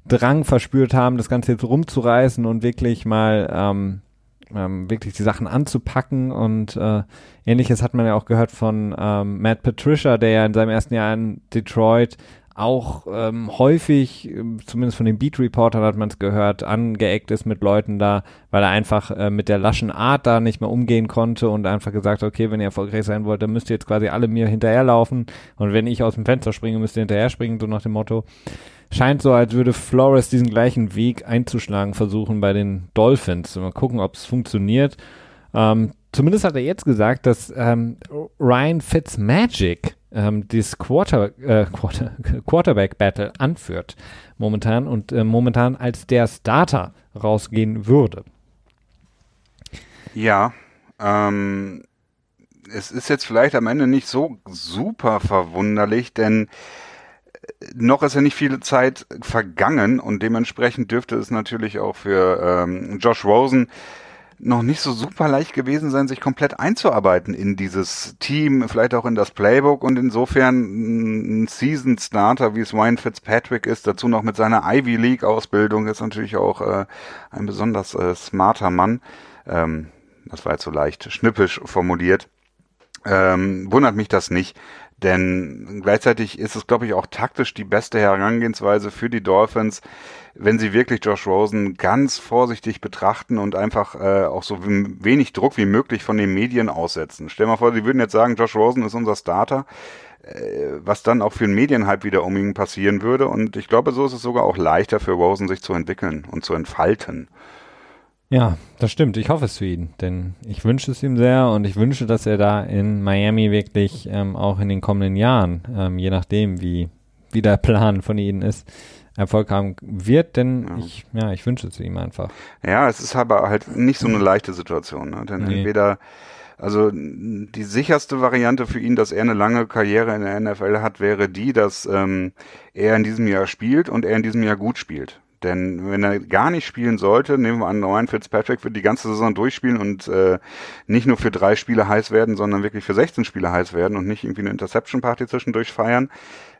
Speaker 1: Drang verspürt haben, das Ganze jetzt rumzureißen und wirklich mal ähm, ähm, wirklich die Sachen anzupacken und äh, ähnliches hat man ja auch gehört von ähm, Matt Patricia, der ja in seinem ersten Jahr in Detroit auch ähm, häufig, ähm, zumindest von den Beat-Reportern hat man es gehört, angeeckt ist mit Leuten da, weil er einfach äh, mit der laschen Art da nicht mehr umgehen konnte und einfach gesagt, okay, wenn ihr erfolgreich sein wollt, dann müsst ihr jetzt quasi alle mir hinterherlaufen und wenn ich aus dem Fenster springe, müsst ihr hinterher springen, so nach dem Motto. Scheint so, als würde Flores diesen gleichen Weg einzuschlagen versuchen bei den Dolphins. Mal gucken, ob es funktioniert. Ähm, zumindest hat er jetzt gesagt, dass ähm, Ryan Fitzmagic ähm, dieses Quarter, äh, Quarter, Quarterback Battle anführt momentan und äh, momentan als der Starter rausgehen würde.
Speaker 2: Ja, ähm, es ist jetzt vielleicht am Ende nicht so super verwunderlich, denn äh, noch ist ja nicht viele Zeit vergangen und dementsprechend dürfte es natürlich auch für ähm, Josh Rosen noch nicht so super leicht gewesen sein, sich komplett einzuarbeiten in dieses Team, vielleicht auch in das Playbook und insofern ein Season Starter, wie es Ryan Fitzpatrick ist, dazu noch mit seiner Ivy League Ausbildung, ist natürlich auch äh, ein besonders äh, smarter Mann. Ähm, das war jetzt so leicht schnippisch formuliert. Ähm, wundert mich das nicht, denn gleichzeitig ist es, glaube ich, auch taktisch die beste Herangehensweise für die Dolphins, wenn sie wirklich Josh Rosen ganz vorsichtig betrachten und einfach äh, auch so wenig Druck wie möglich von den Medien aussetzen. Stell mal vor, sie würden jetzt sagen, Josh Rosen ist unser Starter, äh, was dann auch für den Medienhype wieder um ihn passieren würde. Und ich glaube, so ist es sogar auch leichter für Rosen, sich zu entwickeln und zu entfalten.
Speaker 1: Ja, das stimmt. Ich hoffe es für ihn, denn ich wünsche es ihm sehr und ich wünsche, dass er da in Miami wirklich ähm, auch in den kommenden Jahren, ähm, je nachdem, wie, wie der Plan von ihnen ist, Erfolg haben wird, denn
Speaker 2: Ja.
Speaker 1: ich, ja, ich wünsche es ihm einfach.
Speaker 2: Ja, es ist aber halt nicht so eine leichte Situation, ne? denn
Speaker 1: Nee.
Speaker 2: entweder also die sicherste Variante für ihn, dass er eine lange Karriere in der NFL hat, wäre die, dass ähm, er in diesem Jahr spielt und er in diesem Jahr gut spielt. Denn wenn er gar nicht spielen sollte, nehmen wir an, Ryan Fitzpatrick wird die ganze Saison durchspielen und äh, nicht nur für drei Spiele heiß werden, sondern wirklich für 16 Spiele heiß werden und nicht irgendwie eine Interception-Party zwischendurch feiern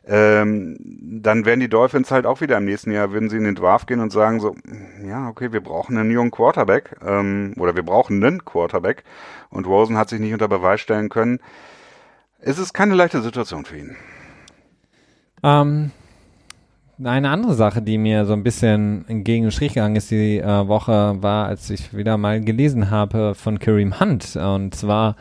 Speaker 2: ähm, dann werden die Dolphins halt auch wieder im nächsten Jahr, würden sie in den Draft gehen und sagen so, ja, okay, wir brauchen einen jungen Quarterback ähm, oder wir brauchen einen Quarterback und Rosen hat sich nicht unter Beweis stellen können. Es ist keine leichte Situation für ihn.
Speaker 1: Ähm, eine andere Sache, die mir so ein bisschen entgegen den Strich gegangen ist die äh, Woche, war, als ich wieder mal gelesen habe von Kareem Hunt. Und zwar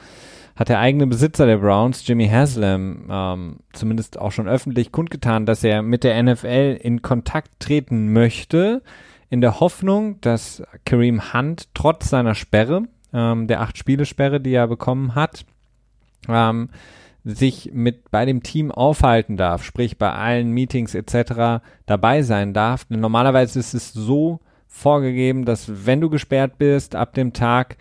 Speaker 1: hat der eigene Besitzer der Browns, Jimmy Haslam, ähm, zumindest auch schon öffentlich kundgetan, dass er mit der NFL in Kontakt treten möchte, in der Hoffnung, dass Kareem Hunt trotz seiner Sperre, ähm, der acht-Spiele-Sperre, die er bekommen hat, ähm, sich mit bei dem Team aufhalten darf, sprich bei allen Meetings etc. dabei sein darf. Denn normalerweise ist es so vorgegeben, dass wenn du gesperrt bist ab dem Tag,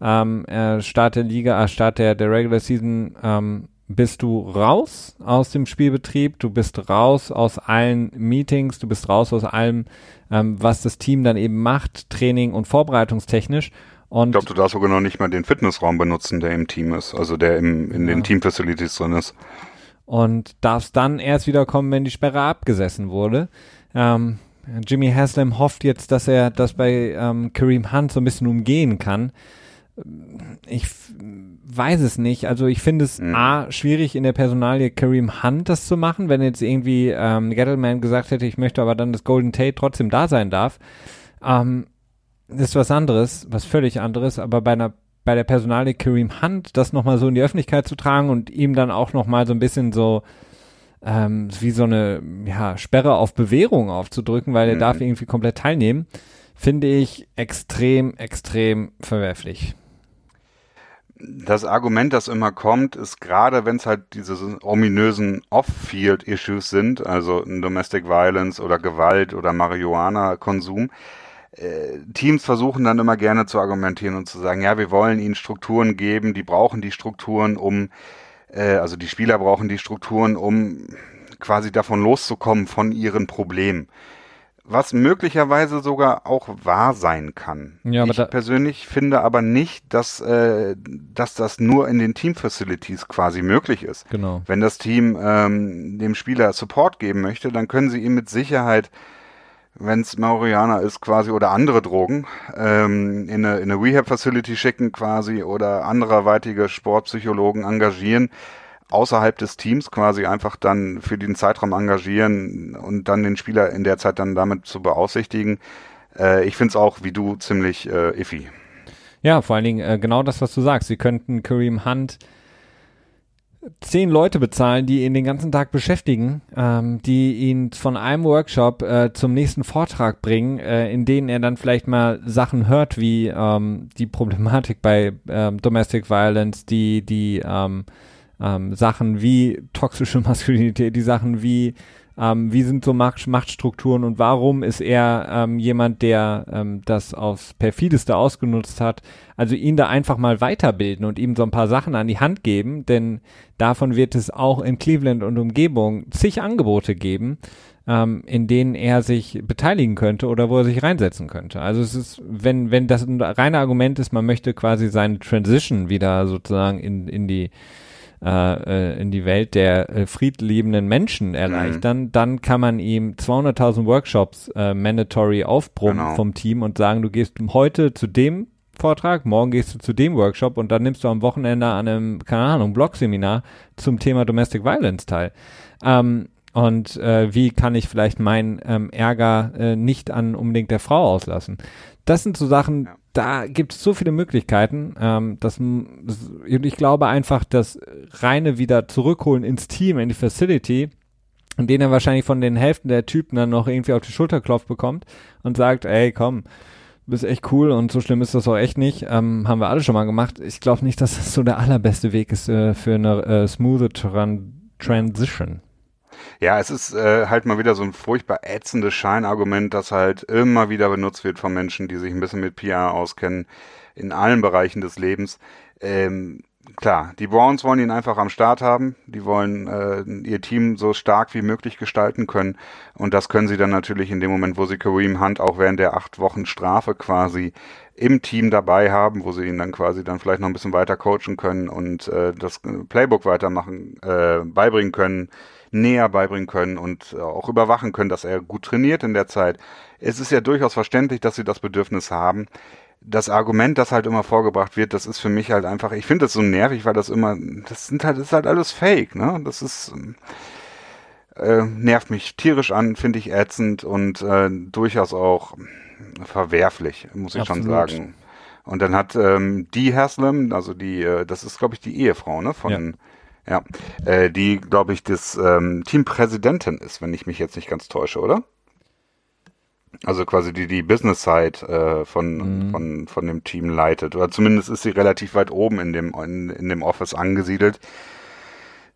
Speaker 1: ähm, äh, Start der Liga, äh, Start der, der Regular Season, ähm, bist du raus aus dem Spielbetrieb, du bist raus aus allen Meetings, du bist raus aus allem, ähm, was das Team dann eben macht, Training und vorbereitungstechnisch. Und
Speaker 2: ich glaube, du darfst sogar noch nicht mal den Fitnessraum benutzen, der im Team ist, also der im, in ja. den Team-Facilities drin ist.
Speaker 1: Und darfst dann erst wieder kommen, wenn die Sperre abgesessen wurde. Ähm, Jimmy Haslam hofft jetzt, dass er das bei ähm, Kareem Hunt so ein bisschen umgehen kann ich weiß es nicht. Also ich finde es mhm. A, schwierig in der Personalie Kareem Hunt das zu machen, wenn jetzt irgendwie ähm, Gettleman gesagt hätte, ich möchte aber dann, dass Golden Tate trotzdem da sein darf. Ähm, ist was anderes, was völlig anderes, aber bei einer bei der Personalie Kareem Hunt das nochmal so in die Öffentlichkeit zu tragen und ihm dann auch nochmal so ein bisschen so ähm, wie so eine ja, Sperre auf Bewährung aufzudrücken, weil er mhm. darf irgendwie komplett teilnehmen, finde ich extrem, extrem verwerflich
Speaker 2: das Argument, das immer kommt, ist gerade, wenn es halt diese ominösen Off-Field-Issues sind, also Domestic Violence oder Gewalt oder Marihuana-Konsum, Teams versuchen dann immer gerne zu argumentieren und zu sagen, ja, wir wollen ihnen Strukturen geben, die brauchen die Strukturen, um, äh, also die Spieler brauchen die Strukturen, um quasi davon loszukommen von ihren Problemen was möglicherweise sogar auch wahr sein kann. Ja, aber ich persönlich finde aber nicht, dass, äh, dass das nur in den Team-Facilities quasi möglich ist.
Speaker 1: Genau.
Speaker 2: Wenn das Team ähm, dem Spieler Support geben möchte, dann können sie ihm mit Sicherheit, wenn es Mauriana ist quasi oder andere Drogen, ähm, in eine, in eine Rehab-Facility schicken quasi oder anderweitige Sportpsychologen engagieren, außerhalb des Teams quasi einfach dann für den Zeitraum engagieren und dann den Spieler in der Zeit dann damit zu beaufsichtigen. Äh, ich finde es auch, wie du, ziemlich äh, iffy.
Speaker 1: Ja, vor allen Dingen äh, genau das, was du sagst. Sie könnten Kareem Hunt zehn Leute bezahlen, die ihn den ganzen Tag beschäftigen, ähm, die ihn von einem Workshop äh, zum nächsten Vortrag bringen, äh, in denen er dann vielleicht mal Sachen hört, wie ähm, die Problematik bei ähm, Domestic Violence, die die ähm, ähm, Sachen wie toxische Maskulinität, die Sachen wie ähm, wie sind so Macht, Machtstrukturen und warum ist er ähm, jemand, der ähm, das aufs perfideste ausgenutzt hat. Also ihn da einfach mal weiterbilden und ihm so ein paar Sachen an die Hand geben, denn davon wird es auch in Cleveland und Umgebung zig Angebote geben, ähm, in denen er sich beteiligen könnte oder wo er sich reinsetzen könnte. Also es ist, wenn, wenn das ein reiner Argument ist, man möchte quasi seine Transition wieder sozusagen in, in die äh, äh, in die Welt der äh, friedliebenden Menschen erleichtern, mhm. dann kann man ihm 200.000 Workshops äh, mandatory aufbrummen genau. vom Team und sagen, du gehst heute zu dem Vortrag, morgen gehst du zu dem Workshop und dann nimmst du am Wochenende an einem, keine Ahnung, Blog-Seminar zum Thema Domestic Violence teil. Ähm, und äh, wie kann ich vielleicht meinen ähm, Ärger äh, nicht an unbedingt der Frau auslassen. Das sind so Sachen, ja da gibt es so viele Möglichkeiten. Ähm, dass, ich glaube einfach, das reine wieder zurückholen ins Team, in die Facility, in denen er wahrscheinlich von den Hälften der Typen dann noch irgendwie auf die Schulter klopft bekommt und sagt, ey, komm, du bist echt cool und so schlimm ist das auch echt nicht. Ähm, haben wir alle schon mal gemacht. Ich glaube nicht, dass das so der allerbeste Weg ist äh, für eine äh, smooth Tran Transition.
Speaker 2: Ja, es ist äh, halt mal wieder so ein furchtbar ätzendes Scheinargument, das halt immer wieder benutzt wird von Menschen, die sich ein bisschen mit PR auskennen, in allen Bereichen des Lebens. Ähm, klar, die Browns wollen ihn einfach am Start haben. Die wollen äh, ihr Team so stark wie möglich gestalten können. Und das können sie dann natürlich in dem Moment, wo sie Kareem Hunt auch während der acht Wochen Strafe quasi im Team dabei haben, wo sie ihn dann quasi dann vielleicht noch ein bisschen weiter coachen können und äh, das Playbook weitermachen, äh, beibringen können, näher beibringen können und äh, auch überwachen können, dass er gut trainiert in der Zeit. Es ist ja durchaus verständlich, dass sie das Bedürfnis haben das Argument, das halt immer vorgebracht wird, das ist für mich halt einfach, ich finde das so nervig, weil das immer, das sind halt, das ist halt alles Fake, ne? Das ist, äh, nervt mich tierisch an, finde ich ätzend und äh, durchaus auch verwerflich, muss ich Absolut. schon sagen. Und dann hat ähm, die Haslam, also die, äh, das ist glaube ich die Ehefrau, ne? Von ja, ja äh, die glaube ich das ähm, Teampräsidentin ist, wenn ich mich jetzt nicht ganz täusche, oder? Also quasi die, die Business-Side äh, von, mhm. von, von dem Team leitet. Oder zumindest ist sie relativ weit oben in dem, in, in dem Office angesiedelt.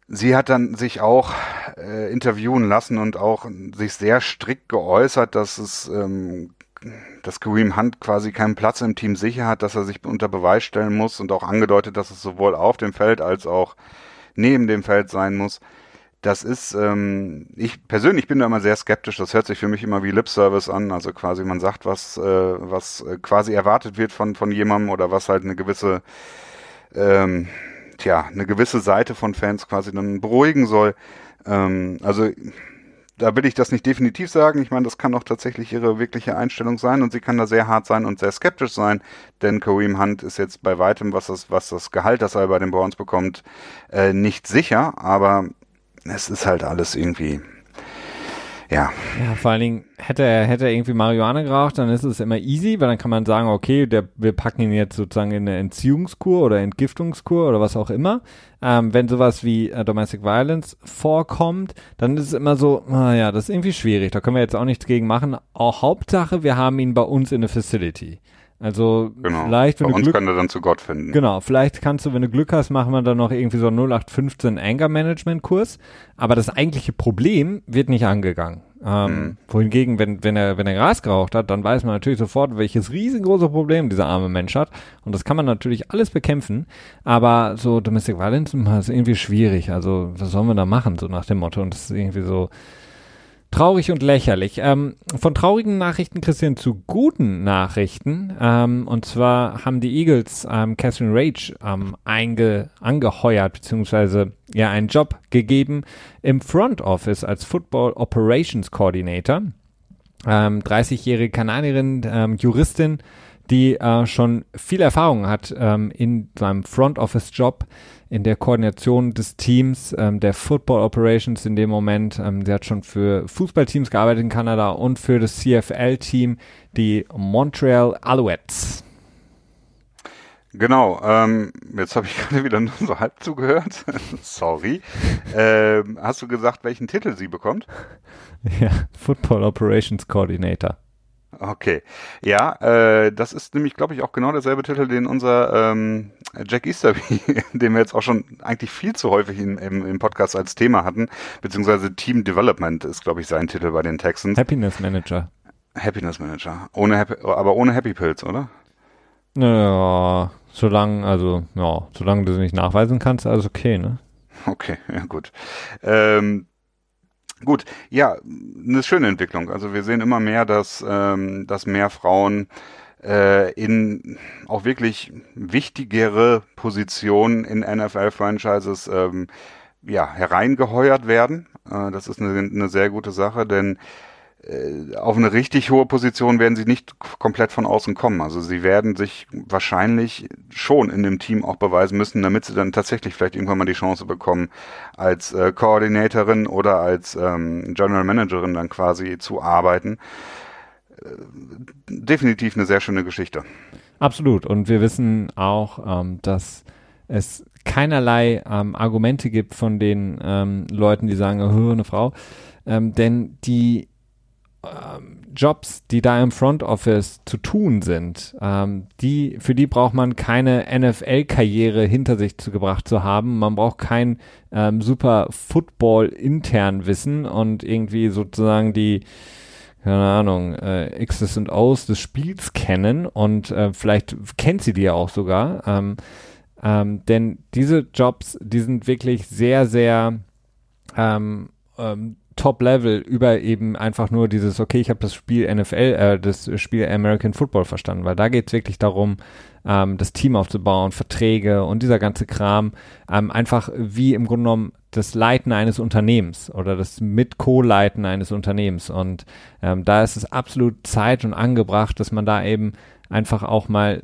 Speaker 2: Sie hat dann sich auch äh, interviewen lassen und auch sich sehr strikt geäußert, dass es ähm, dass Kareem Hunt quasi keinen Platz im Team sicher hat, dass er sich unter Beweis stellen muss und auch angedeutet, dass es sowohl auf dem Feld als auch neben dem Feld sein muss das ist, ähm, ich persönlich bin da immer sehr skeptisch. Das hört sich für mich immer wie Lip-Service an. Also quasi man sagt, was, äh, was äh, quasi erwartet wird von, von jemandem oder was halt eine gewisse, ähm, tja, eine gewisse Seite von Fans quasi dann beruhigen soll. Ähm, also da will ich das nicht definitiv sagen. Ich meine, das kann auch tatsächlich ihre wirkliche Einstellung sein und sie kann da sehr hart sein und sehr skeptisch sein, denn Kareem Hunt ist jetzt bei weitem, was das, was das Gehalt, das er bei den Browns bekommt, äh, nicht sicher, aber es ist halt alles irgendwie, ja.
Speaker 1: Ja, vor allen Dingen hätte er, hätte er irgendwie Marihuana geraucht, dann ist es immer easy, weil dann kann man sagen, okay, der, wir packen ihn jetzt sozusagen in eine Entziehungskur oder Entgiftungskur oder was auch immer. Ähm, wenn sowas wie äh, Domestic Violence vorkommt, dann ist es immer so, naja, das ist irgendwie schwierig, da können wir jetzt auch nichts gegen machen. Auch Hauptsache, wir haben ihn bei uns in der Facility. Also genau. vielleicht,
Speaker 2: wenn Bei du uns Glück, kann er dann zu Gott finden.
Speaker 1: Genau, vielleicht kannst du, wenn du Glück hast, machen wir dann noch irgendwie so einen 0815 Anger Management Kurs. Aber das eigentliche Problem wird nicht angegangen. Ähm, mhm. Wohingegen, wenn, wenn er, wenn er Gras geraucht hat, dann weiß man natürlich sofort, welches riesengroße Problem dieser arme Mensch hat. Und das kann man natürlich alles bekämpfen. Aber so Domestic Violence ist irgendwie schwierig. Also, was sollen wir da machen? So nach dem Motto. Und das ist irgendwie so, Traurig und lächerlich. Ähm, von traurigen Nachrichten, Christian, zu guten Nachrichten. Ähm, und zwar haben die Eagles ähm, Catherine Rage ähm, einge angeheuert, beziehungsweise ja einen Job gegeben im Front Office als Football Operations Coordinator. 30-jährige ähm, Kanadierin, ähm, Juristin, die äh, schon viel Erfahrung hat in seinem Front Office Job in der Koordination des Teams, ähm, der Football Operations in dem Moment. Ähm, sie hat schon für Fußballteams gearbeitet in Kanada und für das CFL-Team, die Montreal Alouettes.
Speaker 2: Genau, ähm, jetzt habe ich gerade wieder nur so halb zugehört. Sorry. Ähm, hast du gesagt, welchen Titel sie bekommt?
Speaker 1: Ja, Football Operations Coordinator.
Speaker 2: Okay. Ja, äh, das ist nämlich, glaube ich, auch genau derselbe Titel, den unser ähm, Jack Easterby, den wir jetzt auch schon eigentlich viel zu häufig in, im, im Podcast als Thema hatten, beziehungsweise Team Development ist, glaube ich, sein Titel bei den Texans.
Speaker 1: Happiness Manager.
Speaker 2: Happiness Manager. Ohne Happy, aber ohne Happy Pills, oder?
Speaker 1: Naja, solange, also, ja, solange du sie nicht nachweisen kannst, alles okay, ne?
Speaker 2: Okay, ja gut. Ähm, Gut, ja, eine schöne Entwicklung. Also wir sehen immer mehr, dass, ähm, dass mehr Frauen äh, in auch wirklich wichtigere Positionen in NFL-Franchises ähm, ja, hereingeheuert werden. Äh, das ist eine, eine sehr gute Sache, denn auf eine richtig hohe Position werden sie nicht komplett von außen kommen. Also sie werden sich wahrscheinlich schon in dem Team auch beweisen müssen, damit sie dann tatsächlich vielleicht irgendwann mal die Chance bekommen, als äh, Koordinatorin oder als ähm, General Managerin dann quasi zu arbeiten. Äh, definitiv eine sehr schöne Geschichte.
Speaker 1: Absolut. Und wir wissen auch, ähm, dass es keinerlei ähm, Argumente gibt von den ähm, Leuten, die sagen, eine Frau. Ähm, denn die ähm, Jobs, die da im Front Office zu tun sind, ähm, die, für die braucht man keine NFL-Karriere hinter sich zu gebracht zu haben. Man braucht kein ähm, super Football-intern Wissen und irgendwie sozusagen die, keine Ahnung, äh, X's und O's des Spiels kennen und äh, vielleicht kennt sie die ja auch sogar. Ähm, Ähm, denn diese Jobs, die sind wirklich sehr, sehr ähm, ähm, Top-Level über eben einfach nur dieses, okay, ich habe das Spiel NFL, äh, das Spiel American Football verstanden, weil da geht es wirklich darum, ähm, das Team aufzubauen, Verträge und dieser ganze Kram, ähm, einfach wie im Grunde genommen das Leiten eines Unternehmens oder das Mit-Co-Leiten eines Unternehmens. Und ähm, da ist es absolut Zeit und angebracht, dass man da eben einfach auch mal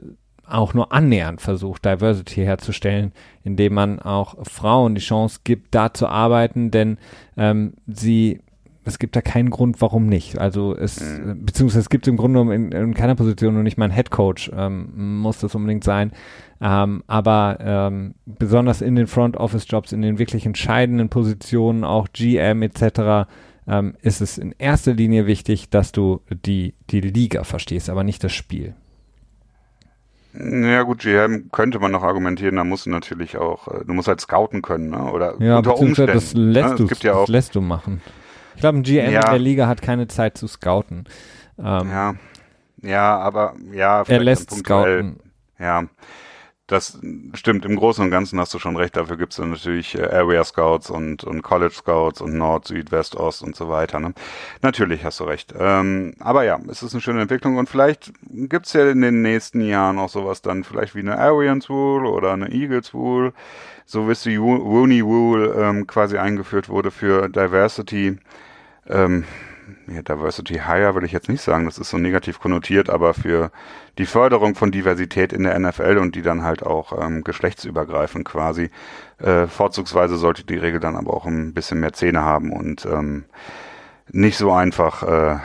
Speaker 1: auch nur annähernd versucht, Diversity herzustellen, indem man auch Frauen die Chance gibt, da zu arbeiten, denn ähm, sie es gibt da keinen Grund, warum nicht. Also es, mhm. beziehungsweise es gibt im Grunde genommen in, in keiner Position und nicht mein Head Coach ähm, muss das unbedingt sein. Ähm, aber ähm, besonders in den Front Office Jobs, in den wirklich entscheidenden Positionen, auch GM etc., ähm, ist es in erster Linie wichtig, dass du die, die Liga verstehst, aber nicht das Spiel.
Speaker 2: Ja gut, GM könnte man noch argumentieren, da musst du natürlich auch, äh, du musst halt scouten können, ne? oder
Speaker 1: ja,
Speaker 2: unter Umständen.
Speaker 1: Das lässt, ne? du, ja das lässt du machen. Ich glaube, ein GM ja. in der Liga hat keine Zeit zu scouten.
Speaker 2: Ähm, ja, ja, aber ja,
Speaker 1: er lässt scouten.
Speaker 2: Ja, das stimmt, im Großen und Ganzen hast du schon recht, dafür gibt es natürlich äh, Area Scouts und, und College Scouts und Nord, Süd, West, Ost und so weiter. Ne? Natürlich hast du recht. Ähm, aber ja, es ist eine schöne Entwicklung und vielleicht gibt es ja in den nächsten Jahren auch sowas dann, vielleicht wie eine Arians Rule oder eine Eagles Rule, so wie es die Rooney Rule ähm, quasi eingeführt wurde für Diversity. Ähm, ja, Diversity Hire will ich jetzt nicht sagen, das ist so negativ konnotiert, aber für die Förderung von Diversität in der NFL und die dann halt auch ähm, geschlechtsübergreifend quasi. Äh, vorzugsweise sollte die Regel dann aber auch ein bisschen mehr Zähne haben und ähm, nicht so einfach äh,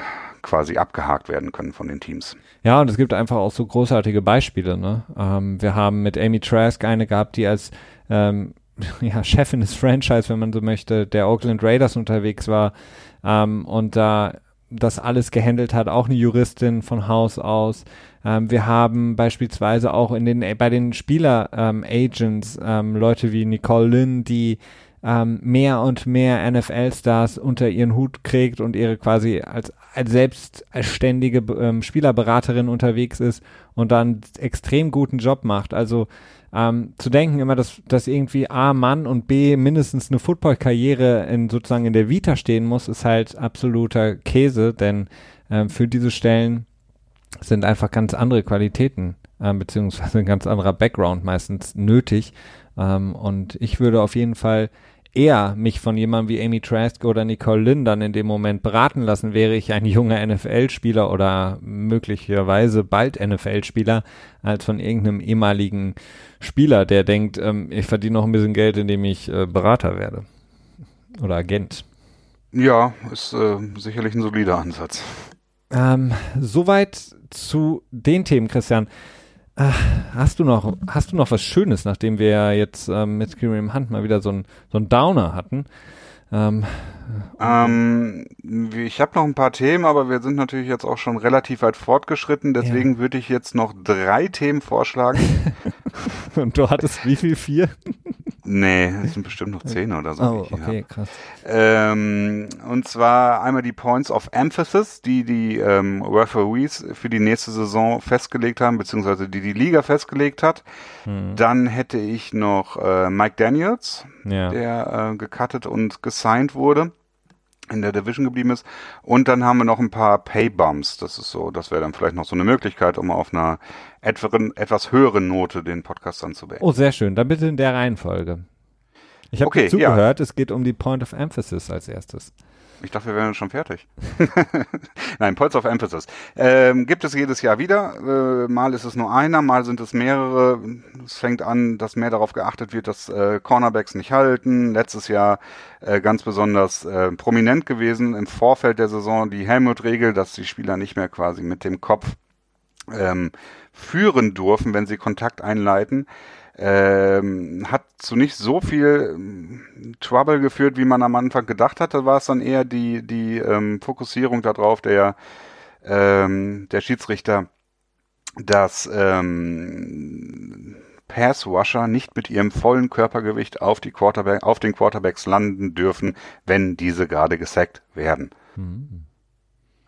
Speaker 2: quasi abgehakt werden können von den Teams.
Speaker 1: Ja, und es gibt einfach auch so großartige Beispiele. Ne? Ähm, wir haben mit Amy Trask eine gehabt, die als ähm, ja, Chefin des Franchise, wenn man so möchte, der Oakland Raiders unterwegs war ähm, und da das alles gehandelt hat, auch eine Juristin von Haus aus. Ähm, wir haben beispielsweise auch in den bei den Spieler-Agents ähm, ähm, Leute wie Nicole Lynn, die ähm, mehr und mehr NFL-Stars unter ihren Hut kriegt und ihre quasi als, als selbstständige ähm, Spielerberaterin unterwegs ist und dann extrem guten Job macht. Also ähm, zu denken immer, dass, dass irgendwie A, Mann und B, mindestens eine Football-Karriere in, sozusagen in der Vita stehen muss, ist halt absoluter Käse, denn ähm, für diese Stellen sind einfach ganz andere Qualitäten, äh, beziehungsweise ein ganz anderer Background meistens nötig. Ähm, und ich würde auf jeden Fall eher mich von jemandem wie Amy Trask oder Nicole Lynn dann in dem Moment beraten lassen, wäre ich ein junger NFL-Spieler oder möglicherweise bald NFL-Spieler, als von irgendeinem ehemaligen Spieler, der denkt, ähm, ich verdiene noch ein bisschen Geld, indem ich äh, Berater werde. Oder Agent.
Speaker 2: Ja, ist äh, sicherlich ein solider Ansatz.
Speaker 1: Ähm, soweit zu den Themen, Christian. Hast du noch, hast du noch was Schönes, nachdem wir jetzt ähm, mit Kiriam Hunt mal wieder so ein so ein Downer hatten?
Speaker 2: Ähm, ähm, ich habe noch ein paar Themen, aber wir sind natürlich jetzt auch schon relativ weit fortgeschritten. Deswegen ja. würde ich jetzt noch drei Themen vorschlagen.
Speaker 1: Und du hattest wie viel? Vier?
Speaker 2: Nee, es sind bestimmt noch zehn oder so.
Speaker 1: Oh, okay, krass.
Speaker 2: Ähm, und zwar einmal die Points of Emphasis, die die ähm, Referees für die nächste Saison festgelegt haben, beziehungsweise die die Liga festgelegt hat. Hm. Dann hätte ich noch äh, Mike Daniels, ja. der äh, gecuttet und gesigned wurde in der Division geblieben ist. Und dann haben wir noch ein paar Paybumps. Das ist so, das wäre dann vielleicht noch so eine Möglichkeit, um auf einer etweren, etwas höheren Note den Podcast dann zu beenden.
Speaker 1: Oh, sehr schön. Dann bitte in der Reihenfolge. Ich habe okay, zugehört, ja. es geht um die Point of Emphasis als erstes.
Speaker 2: Ich dachte, wir wären schon fertig. Nein, Points of Emphasis. Ähm, gibt es jedes Jahr wieder. Äh, mal ist es nur einer, mal sind es mehrere. Es fängt an, dass mehr darauf geachtet wird, dass äh, Cornerbacks nicht halten. Letztes Jahr äh, ganz besonders äh, prominent gewesen im Vorfeld der Saison die Helmut-Regel, dass die Spieler nicht mehr quasi mit dem Kopf ähm, führen dürfen, wenn sie Kontakt einleiten ähm, hat zu nicht so viel ähm, Trouble geführt, wie man am Anfang gedacht hatte, war es dann eher die, die ähm, Fokussierung darauf der, ähm, der Schiedsrichter, dass ähm, Passwasher nicht mit ihrem vollen Körpergewicht auf, die Quarterback, auf den Quarterbacks landen dürfen, wenn diese gerade gesackt werden. Mhm.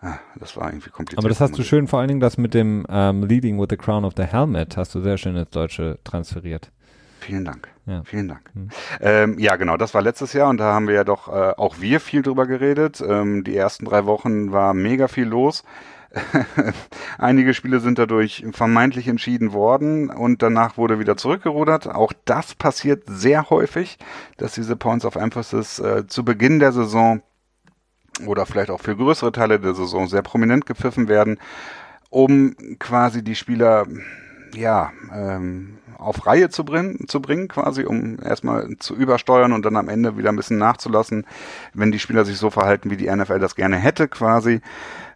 Speaker 2: Ah, das war irgendwie kompliziert.
Speaker 1: Aber das hast du schön, vor allen Dingen das mit dem ähm, Leading with the Crown of the Helmet, hast du sehr schön ins Deutsche transferiert.
Speaker 2: Vielen Dank. Ja. Vielen Dank. Mhm. Ähm, ja, genau, das war letztes Jahr und da haben wir ja doch äh, auch wir viel drüber geredet. Ähm, die ersten drei Wochen war mega viel los. Einige Spiele sind dadurch vermeintlich entschieden worden und danach wurde wieder zurückgerudert. Auch das passiert sehr häufig, dass diese Points of Emphasis äh, zu Beginn der Saison oder vielleicht auch für größere Teile der Saison sehr prominent gepfiffen werden, um quasi die Spieler ja ähm, auf Reihe zu bringen, zu bringen, quasi, um erstmal zu übersteuern und dann am Ende wieder ein bisschen nachzulassen, wenn die Spieler sich so verhalten, wie die NFL das gerne hätte, quasi.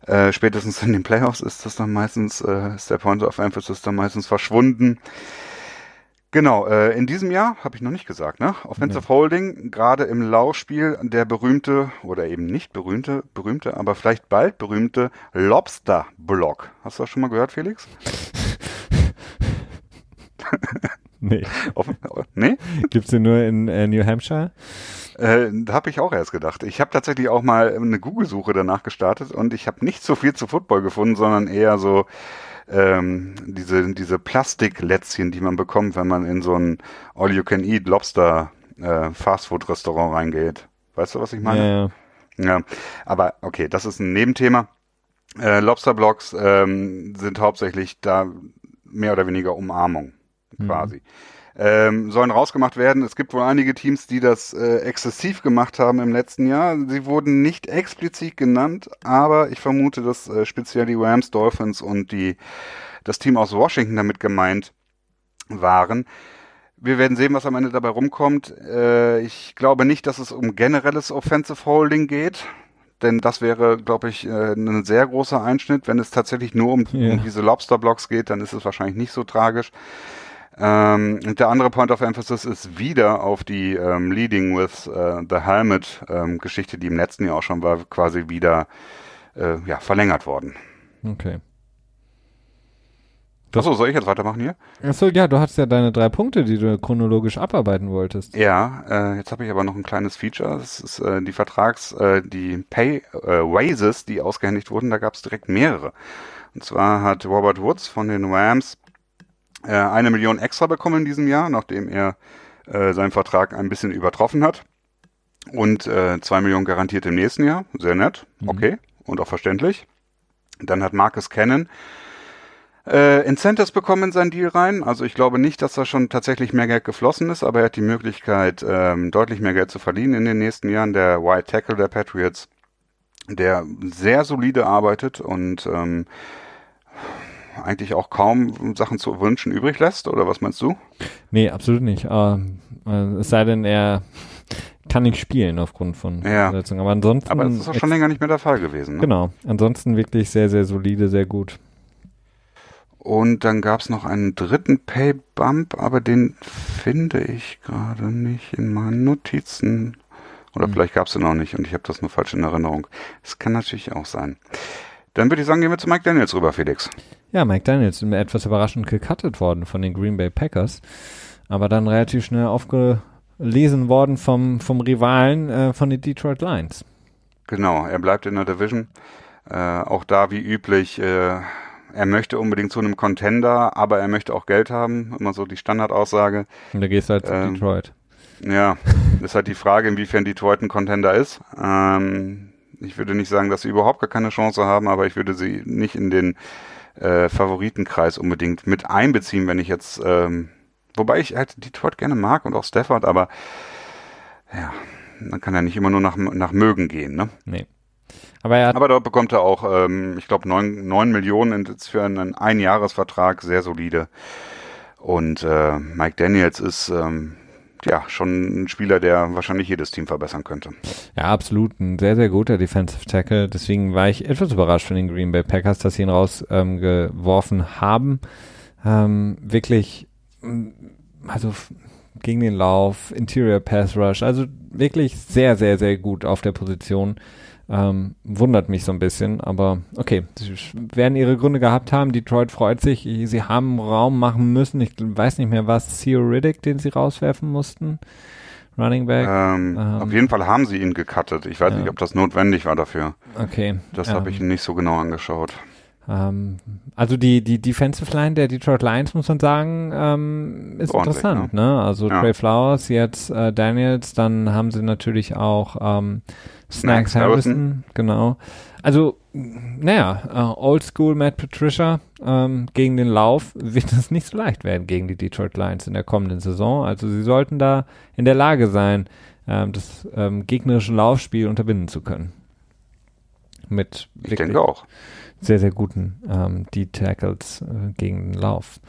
Speaker 2: Äh, spätestens in den Playoffs ist das dann meistens, äh, ist der Point of Emphasis dann meistens verschwunden. Genau, äh, in diesem Jahr, habe ich noch nicht gesagt, ne? Offensive nee. Holding, gerade im Laufspiel der berühmte, oder eben nicht berühmte, berühmte, aber vielleicht bald berühmte Lobster-Block. Hast du das schon mal gehört, Felix?
Speaker 1: nee. nee? Gibt's den nur in äh, New Hampshire?
Speaker 2: Äh, da habe ich auch erst gedacht. Ich habe tatsächlich auch mal eine Google-Suche danach gestartet und ich habe nicht so viel zu Football gefunden, sondern eher so ähm, diese, diese Plastiklätzchen, die man bekommt, wenn man in so ein All-You-Can-Eat Lobster äh, Fastfood-Restaurant reingeht. Weißt du, was ich meine? Ja, ja. ja, aber okay, das ist ein Nebenthema. Äh, Lobster-Blocks ähm, sind hauptsächlich da mehr oder weniger Umarmung mhm. quasi. Mhm. Ähm, sollen rausgemacht werden. Es gibt wohl einige Teams, die das äh, exzessiv gemacht haben im letzten Jahr. Sie wurden nicht explizit genannt, aber ich vermute, dass äh, speziell die Rams, Dolphins und die, das Team aus Washington damit gemeint waren. Wir werden sehen, was am Ende dabei rumkommt. Äh, ich glaube nicht, dass es um generelles Offensive Holding geht denn das wäre, glaube ich, äh, ein sehr großer Einschnitt. Wenn es tatsächlich nur um, ja. um diese Lobster-Blocks geht, dann ist es wahrscheinlich nicht so tragisch. Ähm, und der andere Point of Emphasis ist wieder auf die ähm, Leading with uh, the Helmet ähm, Geschichte, die im letzten Jahr auch schon war, quasi wieder äh, ja, verlängert worden.
Speaker 1: Okay.
Speaker 2: Achso, soll ich jetzt weitermachen hier?
Speaker 1: Achso, ja, du hast ja deine drei Punkte, die du chronologisch abarbeiten wolltest.
Speaker 2: Ja, äh, jetzt habe ich aber noch ein kleines Feature. Das ist äh, die Vertrags-, äh, die Pay äh, Raises, die ausgehändigt wurden. Da gab es direkt mehrere. Und zwar hat Robert Woods von den Rams äh, eine Million extra bekommen in diesem Jahr, nachdem er äh, seinen Vertrag ein bisschen übertroffen hat. Und äh, zwei Millionen garantiert im nächsten Jahr. Sehr nett. Mhm. Okay. Und auch verständlich. Dann hat Marcus Cannon äh, Incentives bekommen in seinen Deal rein. Also ich glaube nicht, dass da schon tatsächlich mehr Geld geflossen ist, aber er hat die Möglichkeit, ähm, deutlich mehr Geld zu verdienen in den nächsten Jahren. Der White Tackle der Patriots, der sehr solide arbeitet und ähm, eigentlich auch kaum Sachen zu wünschen übrig lässt, oder was meinst du?
Speaker 1: Nee, absolut nicht. Ähm, äh, es sei denn, er kann nicht spielen aufgrund von
Speaker 2: ja. Verletzungen.
Speaker 1: Aber ansonsten.
Speaker 2: Aber das ist auch schon länger nicht mehr der Fall gewesen. Ne?
Speaker 1: Genau. Ansonsten wirklich sehr, sehr solide, sehr gut.
Speaker 2: Und dann gab es noch einen dritten Pay-Bump, aber den finde ich gerade nicht in meinen Notizen. Oder mhm. vielleicht gab es den auch nicht und ich habe das nur falsch in Erinnerung. Das kann natürlich auch sein. Dann würde ich sagen, gehen wir zu Mike Daniels rüber, Felix.
Speaker 1: Ja, Mike Daniels ist etwas überraschend gecuttet worden von den Green Bay Packers, aber dann relativ schnell aufgelesen worden vom, vom Rivalen äh, von den Detroit Lions.
Speaker 2: Genau, er bleibt in der Division. Äh, auch da wie üblich äh, er möchte unbedingt zu einem Contender, aber er möchte auch Geld haben, immer so die Standardaussage.
Speaker 1: Und da gehst du halt zu ähm, Detroit.
Speaker 2: Ja, ist halt die Frage, inwiefern Detroit ein Contender ist. Ähm, ich würde nicht sagen, dass sie überhaupt gar keine Chance haben, aber ich würde sie nicht in den äh, Favoritenkreis unbedingt mit einbeziehen, wenn ich jetzt, ähm, wobei ich halt Detroit gerne mag und auch Stafford, aber ja, man kann ja nicht immer nur nach, nach mögen gehen, ne?
Speaker 1: Nee.
Speaker 2: Aber, er Aber dort bekommt er auch, ähm, ich glaube, neun, neun Millionen für einen Einjahresvertrag, sehr solide. Und äh, Mike Daniels ist ähm, ja schon ein Spieler, der wahrscheinlich jedes Team verbessern könnte.
Speaker 1: Ja, absolut. Ein sehr, sehr guter Defensive Tackle. Deswegen war ich etwas überrascht von den Green Bay Packers, dass sie ihn rausgeworfen ähm, haben. Ähm, wirklich, also gegen den Lauf, Interior Pass Rush, also wirklich sehr, sehr, sehr gut auf der Position. Ähm, wundert mich so ein bisschen, aber okay, sie werden ihre Gründe gehabt haben. Detroit freut sich, sie haben Raum machen müssen. Ich weiß nicht mehr, was Theo Riddick, den sie rauswerfen mussten. Running Back.
Speaker 2: Ähm, ähm, auf jeden Fall haben sie ihn gecuttet. Ich weiß ja. nicht, ob das notwendig war dafür.
Speaker 1: Okay.
Speaker 2: Das habe ich nicht so genau angeschaut.
Speaker 1: Ähm, also die, die Defensive Line der Detroit Lions, muss man sagen, ähm, ist
Speaker 2: Ordentlich,
Speaker 1: interessant. Ne? Also
Speaker 2: Ja.
Speaker 1: Trey Flowers, jetzt äh, Daniels, dann haben sie natürlich auch ähm, Snacks
Speaker 2: Snacks Harrison.
Speaker 1: Harrison, genau. Also, naja, äh, Old School Matt Patricia ähm, gegen den Lauf wird es nicht so leicht werden gegen die Detroit Lions in der kommenden Saison. Also sie sollten da in der Lage sein, ähm, das ähm, gegnerische Laufspiel unterbinden zu können. Mit
Speaker 2: Ich denke auch.
Speaker 1: sehr, sehr guten ähm, D-Tackles äh, gegen den Lauf.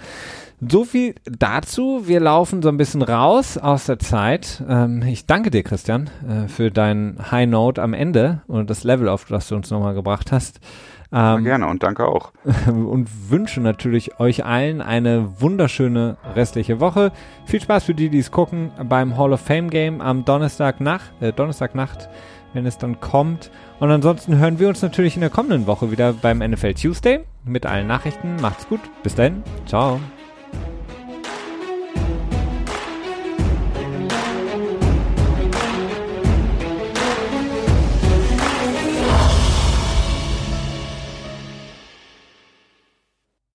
Speaker 1: So viel dazu. Wir laufen so ein bisschen raus aus der Zeit. Ähm, ich danke dir, Christian, äh, für deinen High Note am Ende und das Level, auf das du uns nochmal gebracht hast. Ähm,
Speaker 2: gerne und danke auch.
Speaker 1: und wünsche natürlich euch allen eine wunderschöne restliche Woche. Viel Spaß für die, die es gucken beim Hall of Fame Game am Donnerstagnacht, äh, Donnerstagnacht, wenn es dann kommt. Und ansonsten hören wir uns natürlich in der kommenden Woche wieder beim NFL Tuesday mit allen Nachrichten. Macht's gut. Bis dahin. Ciao.